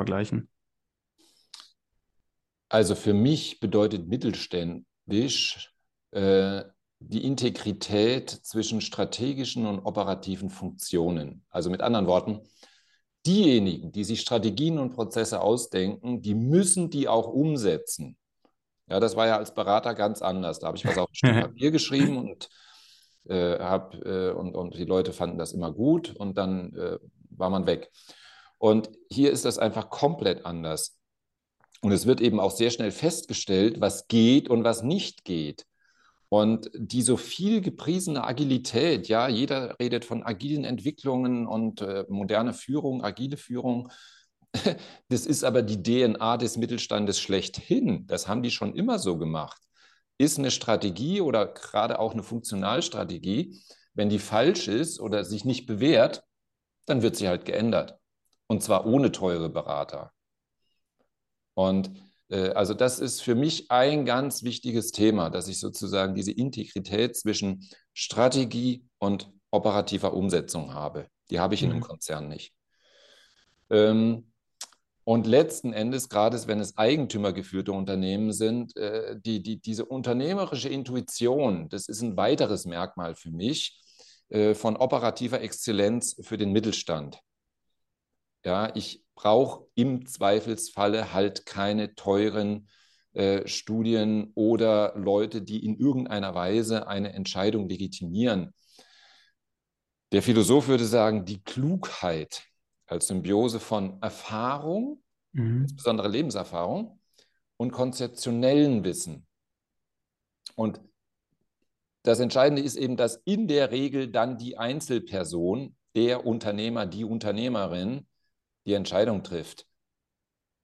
Also für mich bedeutet mittelständisch äh, die Integrität zwischen strategischen und operativen Funktionen. Also mit anderen Worten, diejenigen, die sich Strategien und Prozesse ausdenken, die müssen die auch umsetzen. Ja, das war ja als Berater ganz anders. Da habe ich was auf ein Stück Papier geschrieben und, äh, hab, äh, und, und die Leute fanden das immer gut und dann äh, war man weg. Und hier ist das einfach komplett anders. Und es wird eben auch sehr schnell festgestellt, was geht und was nicht geht. Und die so viel gepriesene Agilität, ja, jeder redet von agilen Entwicklungen und äh, moderne Führung, agile Führung. Das ist aber die DNA des Mittelstandes schlechthin. Das haben die schon immer so gemacht. Ist eine Strategie oder gerade auch eine Funktionalstrategie, wenn die falsch ist oder sich nicht bewährt, dann wird sie halt geändert. Und zwar ohne teure Berater. Und also das ist für mich ein ganz wichtiges Thema, dass ich sozusagen diese Integrität zwischen Strategie und operativer Umsetzung habe. Die habe ich in einem mhm. Konzern nicht. Ähm, und letzten Endes, gerade wenn es eigentümergeführte Unternehmen sind, äh, die, die, diese unternehmerische Intuition, das ist ein weiteres Merkmal für mich äh, von operativer Exzellenz für den Mittelstand. Ja, ich brauche im Zweifelsfalle halt keine teuren äh, Studien oder Leute, die in irgendeiner Weise eine Entscheidung legitimieren. Der Philosoph würde sagen, die Klugheit als Symbiose von Erfahrung, mhm. insbesondere Lebenserfahrung, und konzeptionellen Wissen. Und das Entscheidende ist eben, dass in der Regel dann die Einzelperson, der Unternehmer, die Unternehmerin die Entscheidung trifft.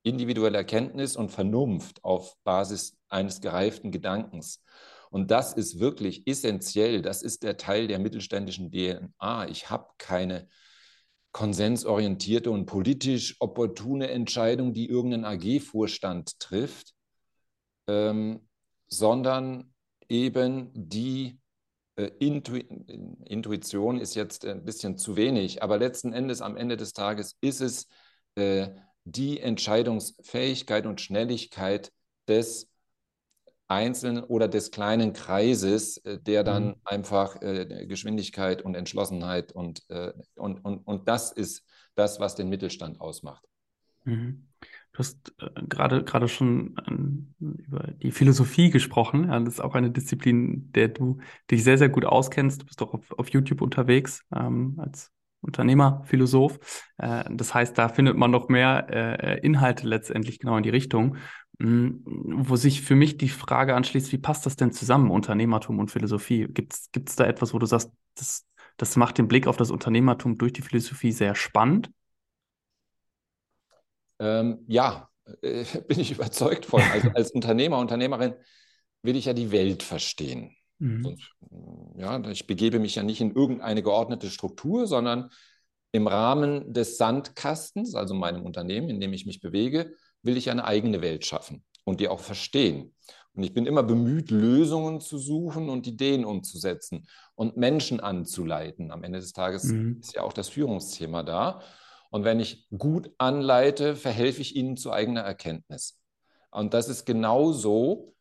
Individuelle Erkenntnis und Vernunft auf Basis eines gereiften Gedankens. Und das ist wirklich essentiell. Das ist der Teil der mittelständischen DNA. Ich habe keine konsensorientierte und politisch opportune Entscheidung, die irgendein AG-Vorstand trifft, ähm, sondern eben die Intu Intuition ist jetzt ein bisschen zu wenig, aber letzten Endes, am Ende des Tages, ist es äh, die Entscheidungsfähigkeit und Schnelligkeit des Einzelnen oder des kleinen Kreises, äh, der dann mhm. einfach äh, Geschwindigkeit und Entschlossenheit und, äh, und, und, und das ist das, was den Mittelstand ausmacht. Mhm. Du hast äh, gerade gerade schon äh, über die Philosophie gesprochen. Ja, das ist auch eine Disziplin, der du dich sehr, sehr gut auskennst. Du bist doch auf, auf YouTube unterwegs ähm, als Unternehmer, Philosoph. Äh, das heißt, da findet man noch mehr äh, Inhalte letztendlich genau in die Richtung, mh, hm, wo sich für mich die Frage anschließt, wie passt das denn zusammen, Unternehmertum und Philosophie? Gibt es da etwas, wo du sagst, das, das macht den Blick auf das Unternehmertum durch die Philosophie sehr spannend? Ähm, ja, äh, bin ich überzeugt von. Also als Unternehmer, Unternehmerin will ich ja die Welt verstehen. Mhm. Und, ja, ich begebe mich ja nicht in irgendeine geordnete Struktur, sondern im Rahmen des Sandkastens, also meinem Unternehmen, in dem ich mich bewege, will ich eine eigene Welt schaffen und die auch verstehen. Und ich bin immer bemüht, Lösungen zu suchen und Ideen umzusetzen und Menschen anzuleiten. Am Ende des Tages mhm. ist ja auch das Führungsthema da. Und wenn ich gut anleite, verhelfe ich ihnen zu eigener Erkenntnis. Und das ist genauso,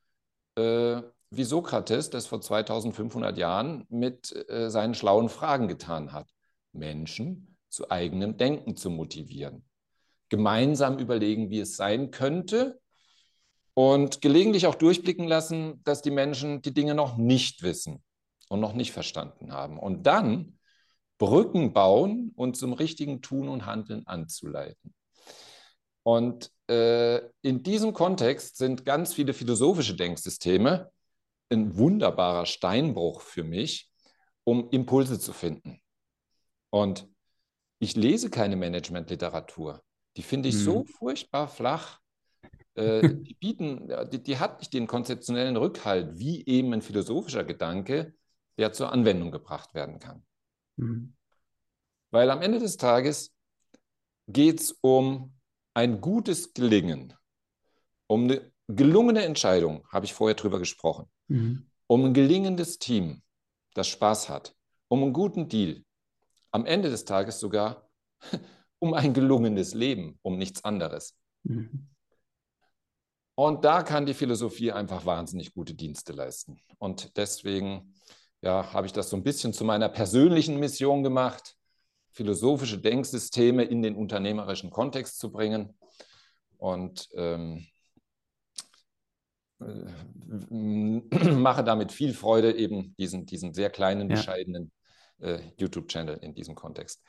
äh, wie Sokrates das vor 2500 Jahren mit äh, seinen schlauen Fragen getan hat. Menschen zu eigenem Denken zu motivieren. Gemeinsam überlegen, wie es sein könnte und gelegentlich auch durchblicken lassen, dass die Menschen die Dinge noch nicht wissen und noch nicht verstanden haben. Und dann Brücken bauen und zum richtigen Tun und Handeln anzuleiten. Und äh, in diesem Kontext sind ganz viele philosophische Denksysteme ein wunderbarer Steinbruch für mich, um Impulse zu finden. Und ich lese keine Managementliteratur. Die finde ich mhm. so furchtbar flach. Äh, die bieten, die, die, hat nicht den konzeptionellen Rückhalt, wie eben ein philosophischer Gedanke, der zur Anwendung gebracht werden kann. Mhm. Weil am Ende des Tages geht es um ein gutes Gelingen, um eine gelungene Entscheidung, habe ich vorher drüber gesprochen, mhm. um ein gelingendes Team, das Spaß hat, um einen guten Deal, am Ende des Tages sogar um ein gelungenes Leben, um nichts anderes. Mhm. Und da kann die Philosophie einfach wahnsinnig gute Dienste leisten. Und deswegen ja, habe ich das so ein bisschen zu meiner persönlichen Mission gemacht, philosophische Denksysteme in den unternehmerischen Kontext zu bringen. Und ähm, äh, mache damit viel Freude, eben diesen, diesen sehr kleinen, ja. bescheidenen äh, YouTube-Channel in diesem Kontext.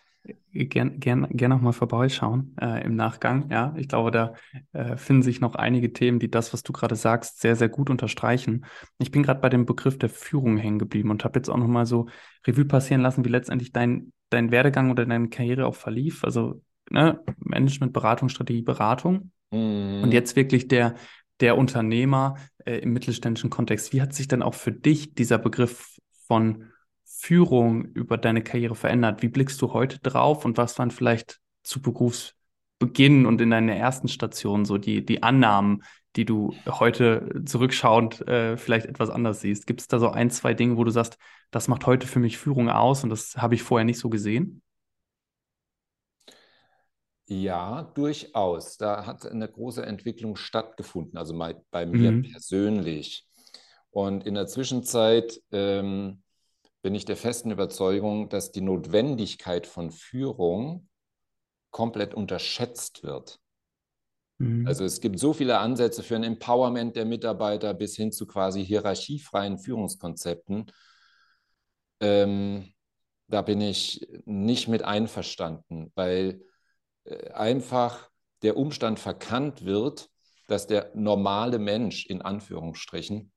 Gern, gern, gern noch mal vorbeischauen äh, im Nachgang. Ja, ich glaube, da äh, finden sich noch einige Themen, die das, was du gerade sagst, sehr, sehr gut unterstreichen. Ich bin gerade bei dem Begriff der Führung hängen geblieben und habe jetzt auch noch mal so Revue passieren lassen, wie letztendlich dein, dein Werdegang oder deine Karriere auch verlief. Also ne, Management, Beratung, Strategie, Beratung. Mhm. Und jetzt wirklich der, der Unternehmer äh, im mittelständischen Kontext. Wie hat sich dann auch für dich dieser Begriff von Führung über deine Karriere verändert? Wie blickst du heute drauf und was waren vielleicht zu Berufsbeginn und in deiner ersten Station so die, die Annahmen, die du heute zurückschauend äh, vielleicht etwas anders siehst? Gibt es da so ein, zwei Dinge, wo du sagst, das macht heute für mich Führung aus und das habe ich vorher nicht so gesehen? Ja, durchaus. Da hat eine große Entwicklung stattgefunden, also bei mir mhm. persönlich. Und in der Zwischenzeit ähm, bin ich der festen Überzeugung, dass die Notwendigkeit von Führung komplett unterschätzt wird. Mhm. Also es gibt so viele Ansätze für ein Empowerment der Mitarbeiter bis hin zu quasi hierarchiefreien Führungskonzepten. Ähm, da bin ich nicht mit einverstanden, weil äh, einfach der Umstand verkannt wird, dass der normale Mensch in Anführungsstrichen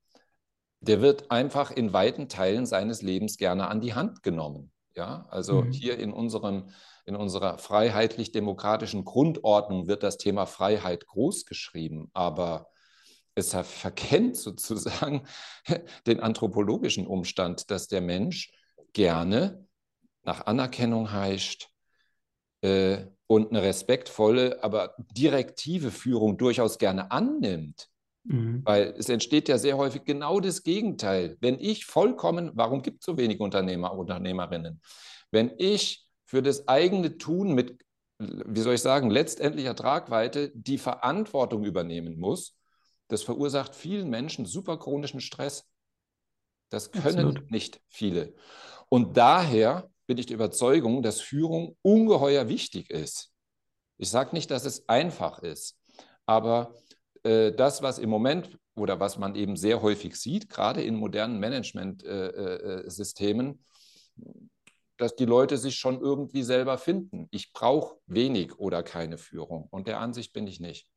der wird einfach in weiten Teilen seines Lebens gerne an die Hand genommen. Ja, also mhm. hier in unserem in unserer freiheitlich-demokratischen Grundordnung wird das Thema Freiheit groß geschrieben, aber es verkennt sozusagen den anthropologischen Umstand, dass der Mensch gerne nach Anerkennung heischt äh, und eine respektvolle, aber direktive Führung durchaus gerne annimmt. Mhm. Weil es entsteht ja sehr häufig genau das Gegenteil. Wenn ich vollkommen, warum gibt es so wenig Unternehmer, Unternehmerinnen? Wenn ich für das eigene Tun mit, wie soll ich sagen, letztendlicher Tragweite die Verantwortung übernehmen muss, das verursacht vielen Menschen super chronischen Stress. Das können Absolut. nicht viele. Und daher bin ich der Überzeugung, dass Führung ungeheuer wichtig ist. Ich sage nicht, dass es einfach ist, aber das, was im Moment oder was man eben sehr häufig sieht, gerade in modernen Management-Systemen, dass die Leute sich schon irgendwie selber finden. Ich brauche wenig oder keine Führung. Und der Ansicht bin ich nicht.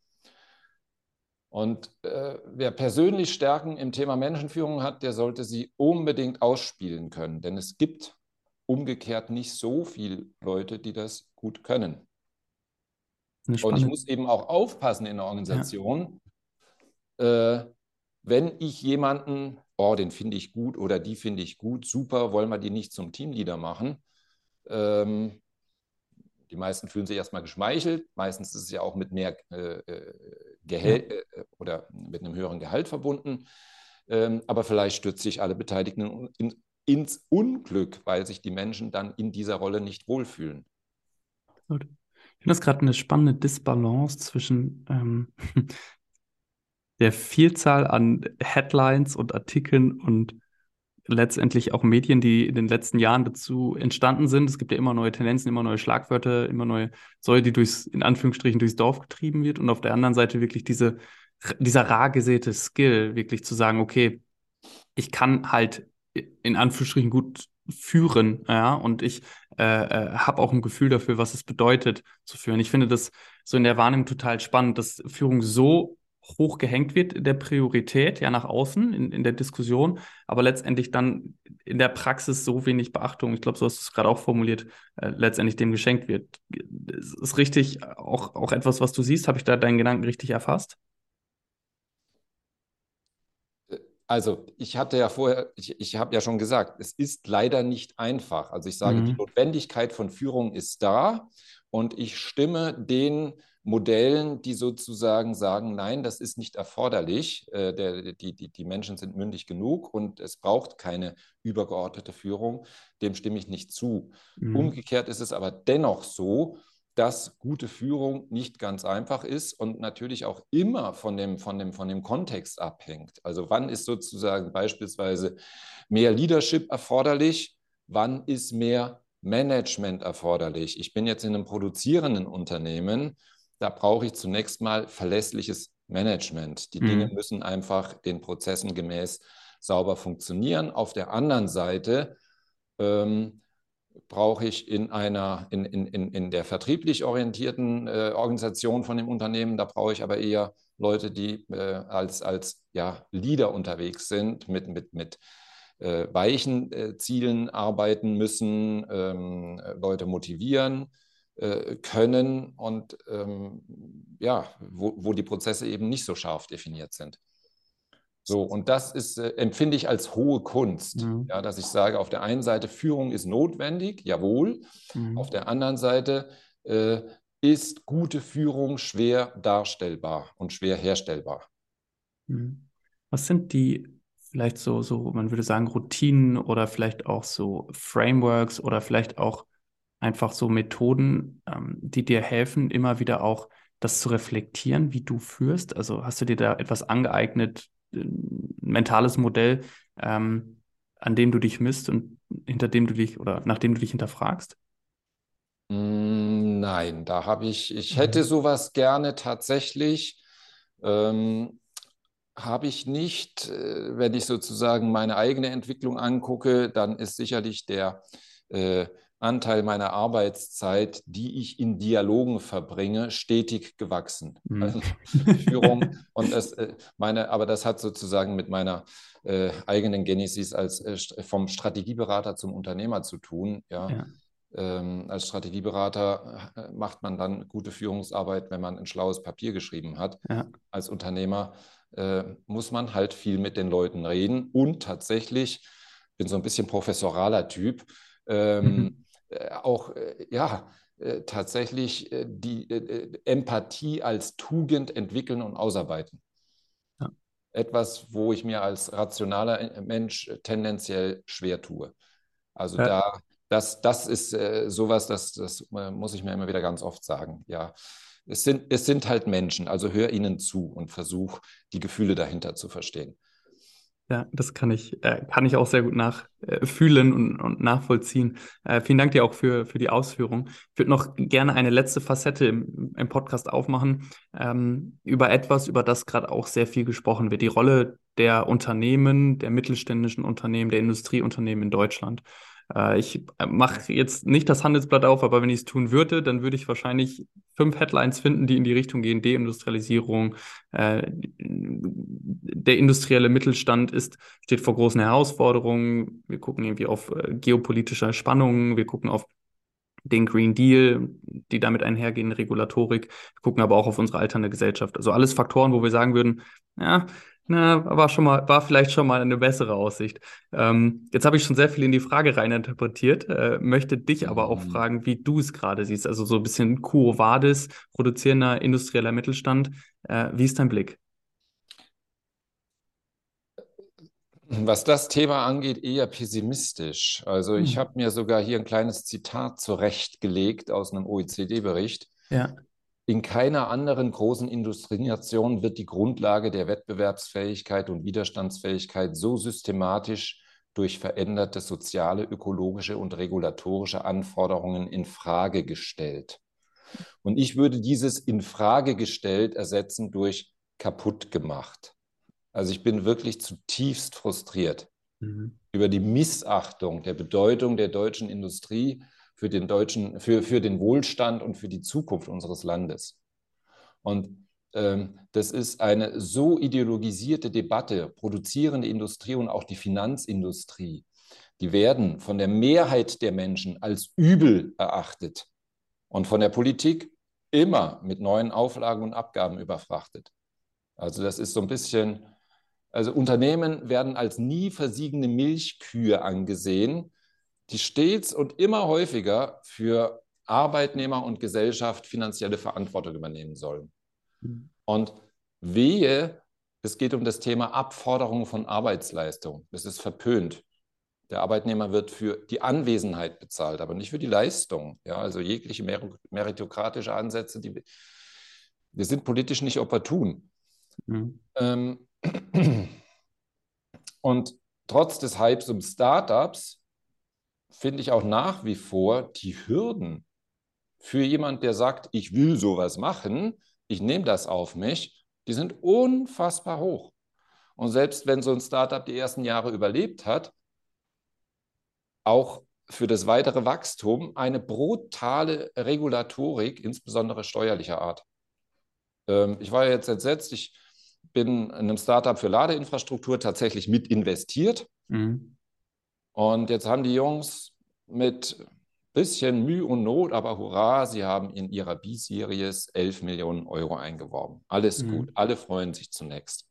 Und äh, wer persönlich Stärken im Thema Menschenführung hat, der sollte sie unbedingt ausspielen können. Denn es gibt umgekehrt nicht so viele Leute, die das gut können. Und ich muss eben auch aufpassen in der Organisation, ja. Äh, wenn ich jemanden, oh, den finde ich gut oder die finde ich gut, super, wollen wir die nicht zum Teamleader machen. Ähm, die meisten fühlen sich erstmal geschmeichelt. Meistens ist es ja auch mit mehr äh, äh Gehalt äh, oder mit einem höheren Gehalt verbunden. Ähm, aber vielleicht stürzt sich alle Beteiligten in, ins Unglück, weil sich die Menschen dann in dieser Rolle nicht wohlfühlen. Gut. Ich finde das gerade eine spannende Disbalance zwischen ähm, der Vielzahl an Headlines und Artikeln und letztendlich auch Medien, die in den letzten Jahren dazu entstanden sind. Es gibt ja immer neue Tendenzen, immer neue Schlagwörter, immer neue Säule, die durchs, in Anführungsstrichen, durchs Dorf getrieben wird. Und auf der anderen Seite wirklich diese, dieser rar gesäte Skill, wirklich zu sagen, okay, ich kann halt in Anführungsstrichen gut führen, ja, und ich äh, äh, habe auch ein Gefühl dafür, was es bedeutet zu führen. Ich finde das so in der Wahrnehmung total spannend, dass Führung so hoch gehängt wird in der Priorität, ja nach außen, in, in der Diskussion, aber letztendlich dann in der Praxis so wenig Beachtung, ich glaube, so hast du es gerade auch formuliert, äh, letztendlich dem geschenkt wird. Ist, ist richtig auch, auch etwas, was du siehst? Habe ich da deinen Gedanken richtig erfasst? Also ich hatte ja vorher, ich, ich habe ja schon gesagt, es ist leider nicht einfach. Also ich sage, mhm. die Notwendigkeit von Führung ist da und ich stimme den Modellen, die sozusagen sagen, nein, das ist nicht erforderlich. Äh, der, die, die, die Menschen sind mündig genug und es braucht keine übergeordnete Führung. Dem stimme ich nicht zu. Mhm. Umgekehrt ist es aber dennoch so, dass gute Führung nicht ganz einfach ist und natürlich auch immer von dem, von dem, von dem Kontext abhängt. Also wann ist sozusagen beispielsweise mehr Leadership erforderlich, wann ist mehr Management erforderlich. Ich bin jetzt in einem produzierenden Unternehmen, da brauche ich zunächst mal verlässliches Management. Die mhm. Dinge müssen einfach den Prozessen gemäß sauber funktionieren. Auf der anderen Seite ähm, brauche ich in einer, in, in, in der vertrieblich orientierten äh, Organisation von dem Unternehmen, da brauche ich aber eher Leute, die äh, als, als ja, Leader unterwegs sind, mit, mit, mit äh, weichen äh, Zielen arbeiten müssen, ähm, Leute motivieren äh, können und ähm, ja, wo, wo die Prozesse eben nicht so scharf definiert sind. So, und das ist, äh, empfinde ich als hohe Kunst. Mhm. Ja, dass ich sage, auf der einen Seite, Führung ist notwendig, jawohl. Mhm. Auf der anderen Seite äh, ist gute Führung schwer darstellbar und schwer herstellbar. Mhm. Was sind die vielleicht so, so, man würde sagen, Routinen oder vielleicht auch so Frameworks oder vielleicht auch einfach so Methoden, ähm, die dir helfen, immer wieder auch das zu reflektieren, wie du führst? Also hast du dir da etwas angeeignet, ein mentales Modell, ähm, an dem du dich misst und hinter dem du dich oder nachdem du dich hinterfragst? Mm, nein, da habe ich, ich hätte mhm. sowas gerne tatsächlich. Ähm, habe ich nicht. Äh, wenn ich sozusagen meine eigene Entwicklung angucke, dann ist sicherlich der äh, Anteil meiner Arbeitszeit, die ich in Dialogen verbringe, stetig gewachsen. Mhm. Also Führung und das, äh, meine, aber das hat sozusagen mit meiner äh, eigenen Genesis als äh, vom Strategieberater zum Unternehmer zu tun. Ja. ja. Ähm, als Strategieberater äh, macht man dann gute Führungsarbeit, wenn man ein schlaues Papier geschrieben hat. Ja. Als Unternehmer äh, muss man halt viel mit den Leuten reden und tatsächlich bin so ein bisschen professoraler Typ. Ähm, mhm auch äh, ja, äh, tatsächlich die Empathie als Tugend entwickeln und ausarbeiten. Ja. Etwas, wo ich mir als rationaler Mensch tendenziell schwer tue. Also ja. da, das, das ist äh, sowas, das, das muss ich mir immer wieder ganz oft sagen. Ja, es sind, es sind halt Menschen, also hör ihnen zu und versuch, die Gefühle dahinter zu verstehen. Ja, das kann ich, äh, kann ich auch sehr gut nachfühlen äh, und, und nachvollziehen. Äh, vielen Dank dir auch für, für die Ausführung. Ich würde noch gerne eine letzte Facette im, im Podcast aufmachen, ähm, über etwas, über das gerade auch sehr viel gesprochen wird. Die Rolle der Unternehmen, der mittelständischen Unternehmen, der Industrieunternehmen in Deutschland. Äh, ich äh, mache jetzt nicht das Handelsblatt auf, aber wenn ich es tun würde, dann würde ich wahrscheinlich fünf Headlines finden, die in die Richtung gehen. Deindustrialisierung, äh, der industrielle Mittelstand ist, steht vor großen Herausforderungen. Wir gucken irgendwie auf äh, geopolitische Spannungen, wir gucken auf den Green Deal, die damit einhergehende Regulatorik, wir gucken aber auch auf unsere alternde Gesellschaft. Also alles Faktoren, wo wir sagen würden, ja, na, war schon mal, war vielleicht schon mal eine bessere Aussicht. Ähm, jetzt habe ich schon sehr viel in die Frage rein interpretiert, äh, möchte dich aber auch mhm. fragen, wie du es gerade siehst. Also so ein bisschen Quo Vadis, produzierender industrieller Mittelstand. Äh, wie ist dein Blick? Was das Thema angeht, eher pessimistisch. Also ich hm. habe mir sogar hier ein kleines Zitat zurechtgelegt aus einem OECD-Bericht. Ja. In keiner anderen großen Industrienation wird die Grundlage der Wettbewerbsfähigkeit und Widerstandsfähigkeit so systematisch durch veränderte soziale, ökologische und regulatorische Anforderungen in Frage gestellt. Und ich würde dieses in Frage gestellt ersetzen durch kaputt gemacht. Also ich bin wirklich zutiefst frustriert mhm. über die Missachtung der Bedeutung der deutschen Industrie für den deutschen, für, für den Wohlstand und für die Zukunft unseres Landes. Und ähm, das ist eine so ideologisierte Debatte, produzierende Industrie und auch die Finanzindustrie, die werden von der Mehrheit der Menschen als übel erachtet und von der Politik immer mit neuen Auflagen und Abgaben überfrachtet. Also das ist so ein bisschen, also Unternehmen werden als nie versiegende Milchkühe angesehen, die stets und immer häufiger für Arbeitnehmer und Gesellschaft finanzielle Verantwortung übernehmen sollen. Mhm. Und wehe, es geht um das Thema Abforderung von Arbeitsleistung. Das ist verpönt. Der Arbeitnehmer wird für die Anwesenheit bezahlt, aber nicht für die Leistung. Ja, also jegliche meritokratische Ansätze, die, die sind politisch nicht opportun. Mhm. Ähm, und trotz des Hypes um Startups finde ich auch nach wie vor die Hürden für jemand, der sagt, ich will sowas machen, ich nehme das auf mich, die sind unfassbar hoch. Und selbst wenn so ein Startup die ersten Jahre überlebt hat, auch für das weitere Wachstum eine brutale Regulatorik, insbesondere steuerlicher Art. Ähm, ich war jetzt entsetzt, ich bin in einem Startup für Ladeinfrastruktur tatsächlich mit investiert. Mhm. Und jetzt haben die Jungs mit bisschen Mühe und Not, aber hurra, sie haben in ihrer B-Series 11 Millionen Euro eingeworben. Alles mhm. gut, alle freuen sich zunächst.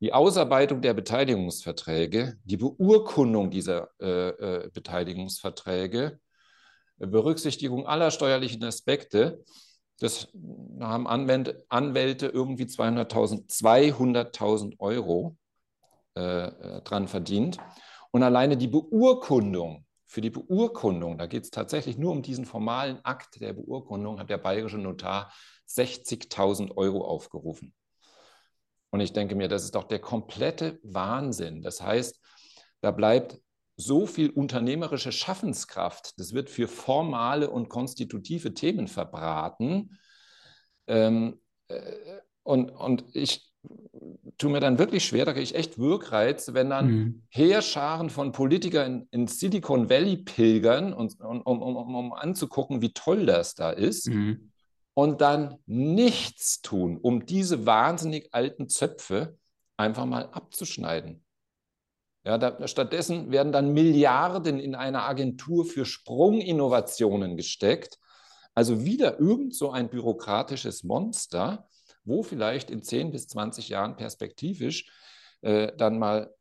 Die Ausarbeitung der Beteiligungsverträge, die Beurkundung dieser äh, äh, Beteiligungsverträge, Berücksichtigung aller steuerlichen Aspekte, das haben Anwälte, Anwälte irgendwie 200.000 200 Euro äh, dran verdient. Und alleine die Beurkundung für die Beurkundung, da geht es tatsächlich nur um diesen formalen Akt der Beurkundung, hat der bayerische Notar 60.000 Euro aufgerufen. Und ich denke mir, das ist doch der komplette Wahnsinn. Das heißt, da bleibt so viel unternehmerische Schaffenskraft, das wird für formale und konstitutive Themen verbraten. Ähm, äh, und, und ich tue mir dann wirklich schwer, da kriege ich echt Wirkreiz, wenn dann mhm. Heerscharen von Politikern in, in, Silicon Valley pilgern, und, um, um, um, um anzugucken, wie toll das da ist, mhm. und dann nichts tun, um diese wahnsinnig alten Zöpfe einfach mal abzuschneiden. Ja, da, stattdessen werden dann Milliarden in eine Agentur für Sprunginnovationen gesteckt. Also wieder irgend so ein bürokratisches Monster, wo vielleicht in 10 bis 20 Jahren perspektivisch äh, dann mal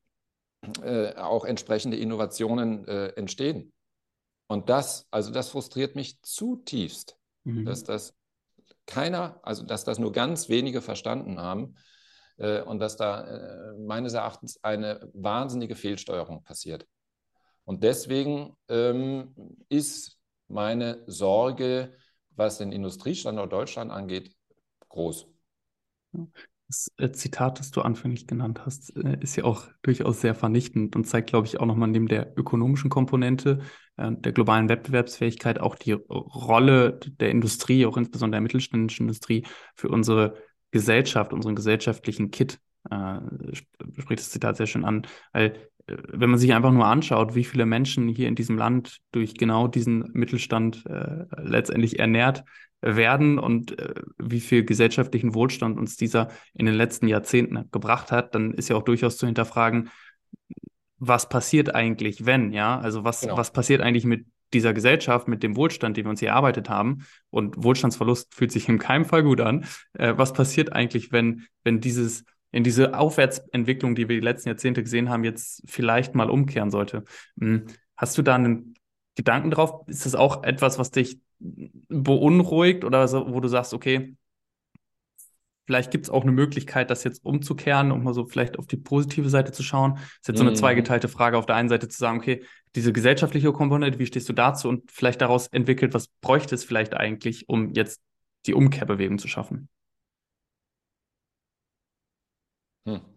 äh, auch entsprechende Innovationen äh, entstehen. Und das, also das frustriert mich zutiefst, mhm. dass das keiner, also dass das nur ganz wenige verstanden haben äh, und dass da äh, meines Erachtens eine wahnsinnige Fehlsteuerung passiert. Und deswegen ähm, ist meine Sorge, was den Industriestandort Deutschland angeht, groß. Das äh, Zitat, das du anfänglich genannt hast, äh, ist ja auch durchaus sehr vernichtend und zeigt, glaube ich, auch nochmal neben der ökonomischen Komponente äh, der globalen Wettbewerbsfähigkeit auch die Rolle der Industrie, auch insbesondere der mittelständischen Industrie, für unsere Gesellschaft, unseren gesellschaftlichen Kit. Spricht das Zitat sehr schön an, weil wenn man sich einfach nur anschaut, wie viele Menschen hier in diesem Land durch genau diesen Mittelstand äh, letztendlich ernährt werden und äh, wie viel gesellschaftlichen Wohlstand uns dieser in den letzten Jahrzehnten gebracht hat, dann ist ja auch durchaus zu hinterfragen, was passiert eigentlich, wenn, ja? Also was, genau. was passiert eigentlich mit dieser Gesellschaft, mit dem Wohlstand, den wir uns hier erarbeitet haben? Und Wohlstandsverlust fühlt sich in keinem Fall gut an. Äh, was passiert eigentlich, wenn, wenn dieses in diese Aufwärtsentwicklung, die wir die letzten Jahrzehnte gesehen haben, jetzt vielleicht mal umkehren sollte. Hm, hast du da einen Gedanken drauf? Ist das auch etwas, was dich beunruhigt oder so, wo du sagst, okay, vielleicht gibt es auch eine Möglichkeit, das jetzt umzukehren, um mal so vielleicht auf die positive Seite zu schauen. Das ist jetzt so eine mhm. zweigeteilte Frage. Auf der einen Seite zu sagen, okay, diese gesellschaftliche Komponente, wie stehst du dazu und vielleicht daraus entwickelt, was bräuchte es vielleicht eigentlich, um jetzt die Umkehrbewegung zu schaffen? Hm.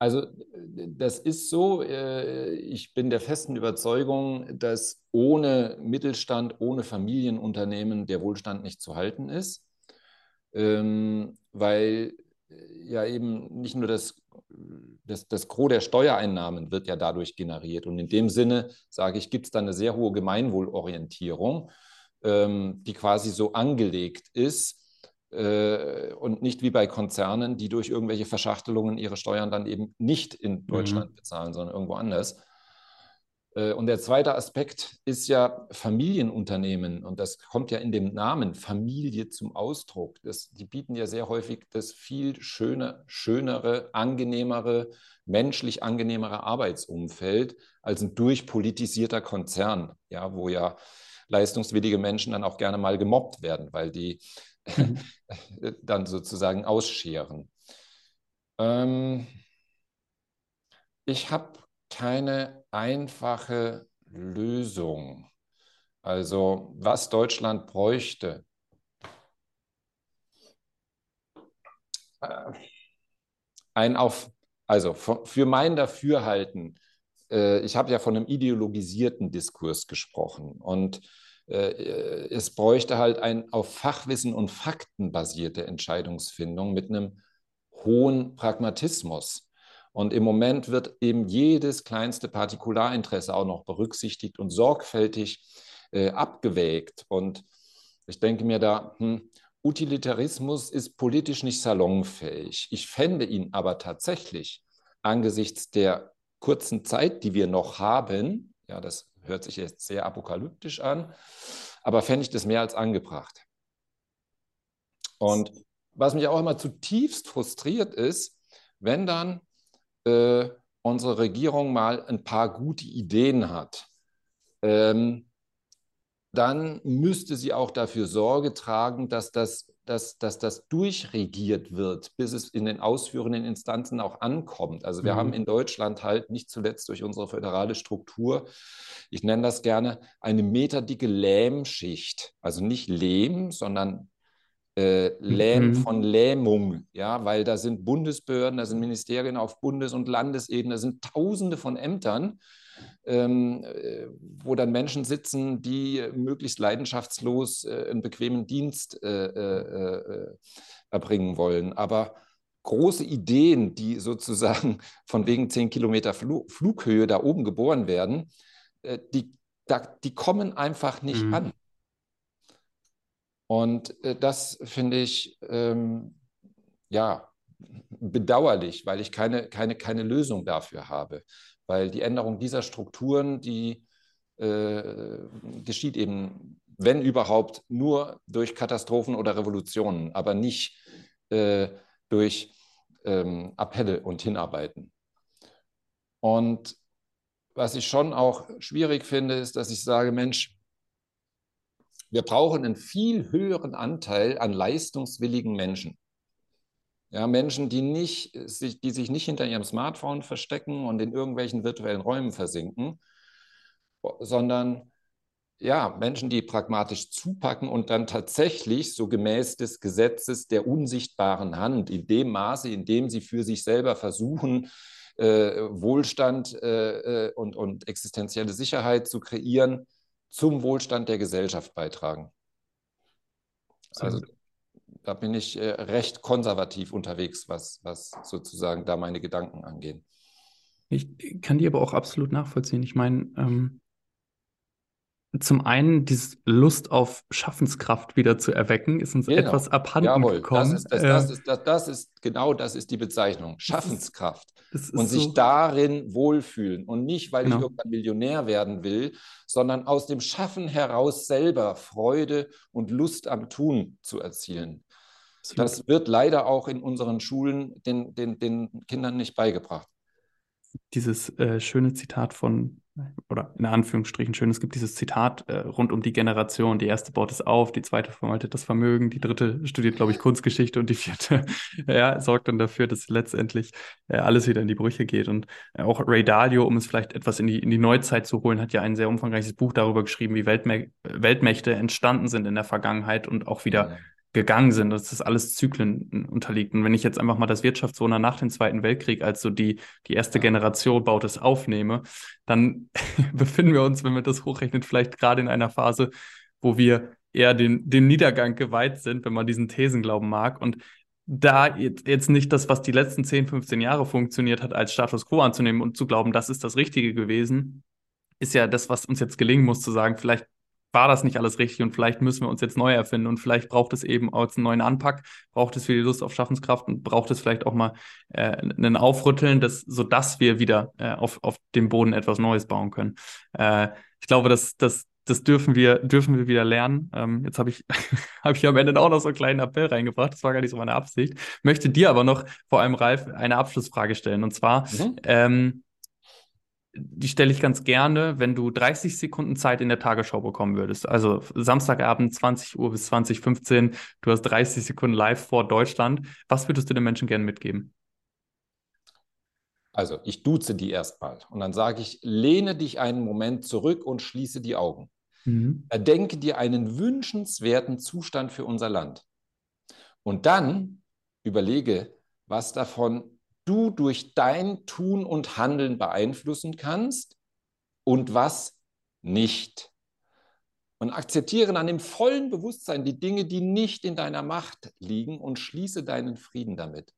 Also das ist so, äh, ich bin der festen Überzeugung, dass ohne Mittelstand, ohne Familienunternehmen der Wohlstand nicht zu halten ist, ähm, weil äh, ja eben nicht nur das, das, das Gros der Steuereinnahmen wird ja dadurch generiert. Und in dem Sinne, sage ich, gibt es da eine sehr hohe Gemeinwohlorientierung, ähm, die quasi so angelegt ist, und nicht wie bei Konzernen, die durch irgendwelche Verschachtelungen ihre Steuern dann eben nicht in Deutschland mhm. bezahlen, sondern irgendwo anders. Äh, und der zweite Aspekt ist ja Familienunternehmen. Und das kommt ja in dem Namen Familie zum Ausdruck. Das, die bieten ja sehr häufig das viel schöner, schönere, angenehmere, menschlich angenehmere Arbeitsumfeld als ein durchpolitisierter Konzern, ja, wo ja leistungswillige Menschen dann auch gerne mal gemobbt werden, weil die mhm. dann sozusagen ausscheren. Ähm, ich habe keine einfache Lösung. Also was Deutschland bräuchte. Äh, ein auf, also für mein Dafürhalten, äh, ich habe ja von einem ideologisierten Diskurs gesprochen und es bräuchte halt ein auf Fachwissen und Fakten basierte Entscheidungsfindung mit einem hohen Pragmatismus. Und im Moment wird eben jedes kleinste Partikularinteresse auch noch berücksichtigt und sorgfältig äh, abgewägt. Und ich denke mir da, hm, Utilitarismus ist politisch nicht salonfähig. Ich fände ihn aber tatsächlich angesichts der kurzen Zeit, die wir noch haben, ja, das hört sich jetzt sehr apokalyptisch an, aber fände ich das mehr als angebracht. Und was mich auch immer zutiefst frustriert ist, wenn dann äh, unsere Regierung mal ein paar gute Ideen hat, ähm, dann müsste sie auch dafür Sorge tragen, dass das, dass, dass das durchregiert wird, bis es in den ausführenden Instanzen auch ankommt. Also wir mhm. haben in Deutschland halt nicht zuletzt durch unsere föderale Struktur, ich nenne das gerne, eine meterdicke Lähmschicht. Also nicht Lehm, sondern äh, Lähm mhm. von Lähmung, ja, weil da sind Bundesbehörden, da sind Ministerien auf Bundes- und Landesebene, da sind Tausende von Ämtern, ähm, äh, wo dann Menschen sitzen, die möglichst leidenschaftslos äh, einen bequemen Dienst äh, äh, äh, erbringen wollen. Aber große Ideen, die sozusagen von wegen 10 Kilometer Fl Flughöhe da oben geboren werden, die, da, die kommen einfach nicht mhm. an. Und das finde ich ähm, ja bedauerlich, weil ich keine, keine, keine Lösung dafür habe. Weil die Änderung dieser Strukturen, die äh, geschieht eben, wenn überhaupt, nur durch Katastrophen oder Revolutionen, aber nicht äh, durch ähm, Appelle und Hinarbeiten. Und was ich schon auch schwierig finde, ist, dass ich sage, Mensch, wir brauchen einen viel höheren Anteil an leistungswilligen Menschen. Ja, Menschen, die, nicht, die sich nicht hinter ihrem Smartphone verstecken und in irgendwelchen virtuellen Räumen versinken, sondern ja, Menschen, die pragmatisch zupacken und dann tatsächlich so gemäß des Gesetzes der unsichtbaren Hand, in dem Maße, in dem sie für sich selber versuchen, äh, Wohlstand äh, äh und, und existenzielle Sicherheit zu kreieren, zum Wohlstand der Gesellschaft beitragen. Also da bin ich äh, recht konservativ unterwegs, was, was sozusagen da meine Gedanken angehen. Ich kann die aber auch absolut nachvollziehen. Ich meine, ähm, zum einen diese Lust auf Schaffenskraft wieder zu erwecken, ist uns genau. etwas abhanden Jawohl, gekommen. Das ist, das, das, äh, ist, das, das ist genau das ist die Bezeichnung. Schaffenskraft. Ist und sich so darin wohlfühlen. Und nicht, weil genau. ich irgendwann Millionär werden will, sondern aus dem Schaffen heraus selber Freude und Lust am Tun zu erzielen. Das wird leider auch in unseren Schulen den, den, den Kindern nicht beigebracht. Dieses äh, schöne Zitat von oder in Anführungsstrichen schön, es gibt dieses Zitat äh, rund um die Generation. Die erste baut es auf, die zweite verwaltet das Vermögen, die dritte studiert, glaube ich, Kunstgeschichte und die vierte ja, sorgt dann dafür, dass letztendlich äh, alles wieder in die Brüche geht. Und äh, auch Ray Dalio, um es vielleicht etwas in die, in die Neuzeit zu holen, hat ja ein sehr umfangreiches Buch darüber geschrieben, wie Weltmä Weltmächte entstanden sind in der Vergangenheit und auch wieder gegangen sind, dass das alles Zyklen unterliegt. Und wenn ich jetzt einfach mal das Wirtschaftswunder nach dem Zweiten Weltkrieg als so die, die erste Generation baut es aufnehme, dann befinden wir uns, wenn man das hochrechnet, vielleicht gerade in einer Phase, wo wir eher dem, dem Niedergang geweiht sind, wenn man diesen Thesen glauben mag. Und da jetzt nicht das, was die letzten 10, 15 Jahre funktioniert hat, als Status quo anzunehmen und zu glauben, das ist das Richtige gewesen, ist ja das, was uns jetzt gelingen muss, zu sagen, vielleicht war das nicht alles richtig und vielleicht müssen wir uns jetzt neu erfinden und vielleicht braucht es eben auch einen neuen Anpack, braucht es für die Lust auf Schaffenskraft und braucht es vielleicht auch mal äh, einen Aufrütteln, das, sodass wir wieder äh, auf, auf dem Boden etwas Neues bauen können. Äh, ich glaube, dass, dass das dürfen wir, dürfen wir wieder lernen. Ähm, jetzt habe ich, hab ich am Ende auch noch so einen kleinen Appell reingebracht. Das war gar nicht so meine Absicht. Möchte dir aber noch, vor allem Ralf, eine Abschlussfrage stellen. Und zwar, mhm. ähm, die stelle ich ganz gerne, wenn du 30 Sekunden Zeit in der Tagesschau bekommen würdest. Also Samstagabend 20 Uhr bis 2015, du hast 30 Sekunden live vor Deutschland. Was würdest du den Menschen gerne mitgeben? Also ich duze die erstmal und dann sage ich, lehne dich einen Moment zurück und schließe die Augen. Mhm. Erdenke dir einen wünschenswerten Zustand für unser Land. Und dann überlege, was davon du durch dein Tun und Handeln beeinflussen kannst und was nicht. Und akzeptiere dann im vollen Bewusstsein die Dinge, die nicht in deiner Macht liegen und schließe deinen Frieden damit.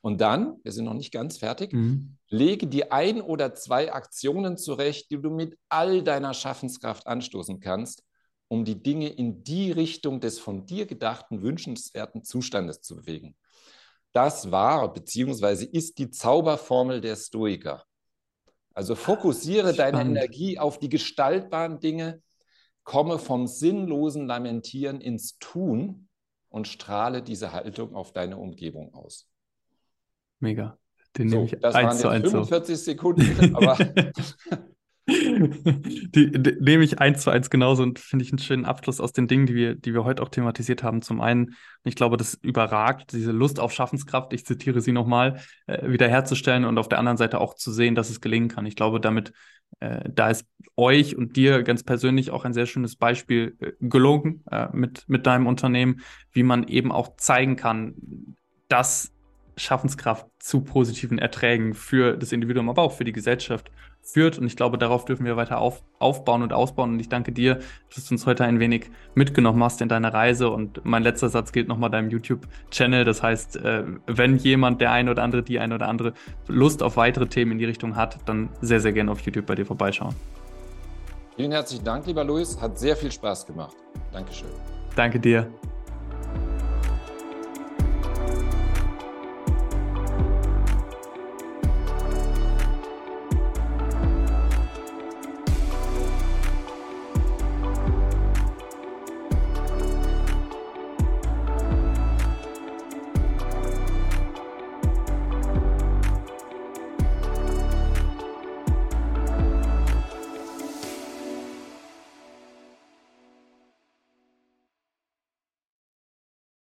Und dann, wir sind noch nicht ganz fertig, mhm. lege die ein oder zwei Aktionen zurecht, die du mit all deiner Schaffenskraft anstoßen kannst, um die Dinge in die Richtung des von dir gedachten wünschenswerten Zustandes zu bewegen. Das war bzw. ist die Zauberformel der Stoiker. Also fokussiere Spannend. deine Energie auf die gestaltbaren Dinge, komme vom sinnlosen Lamentieren ins Tun und strahle diese Haltung auf deine Umgebung aus. Mega. Den so, nehme ich das waren jetzt 45 so. Sekunden, aber die, die, nehme ich eins zu eins genauso und finde ich einen schönen Abschluss aus den Dingen, die wir, die wir heute auch thematisiert haben. Zum einen, ich glaube, das überragt diese Lust auf Schaffenskraft, ich zitiere sie nochmal, äh, wiederherzustellen und auf der anderen Seite auch zu sehen, dass es gelingen kann. Ich glaube, damit, äh, da ist euch und dir ganz persönlich auch ein sehr schönes Beispiel äh, gelungen äh, mit, mit deinem Unternehmen, wie man eben auch zeigen kann, dass Schaffenskraft zu positiven Erträgen für das Individuum, aber auch für die Gesellschaft führt. Und ich glaube, darauf dürfen wir weiter auf, aufbauen und ausbauen. Und ich danke dir, dass du uns heute ein wenig mitgenommen hast in deiner Reise. Und mein letzter Satz gilt nochmal deinem YouTube-Channel. Das heißt, äh, wenn jemand, der eine oder andere, die eine oder andere Lust auf weitere Themen in die Richtung hat, dann sehr, sehr gerne auf YouTube bei dir vorbeischauen. Vielen herzlichen Dank, lieber Luis. Hat sehr viel Spaß gemacht. Dankeschön. Danke dir.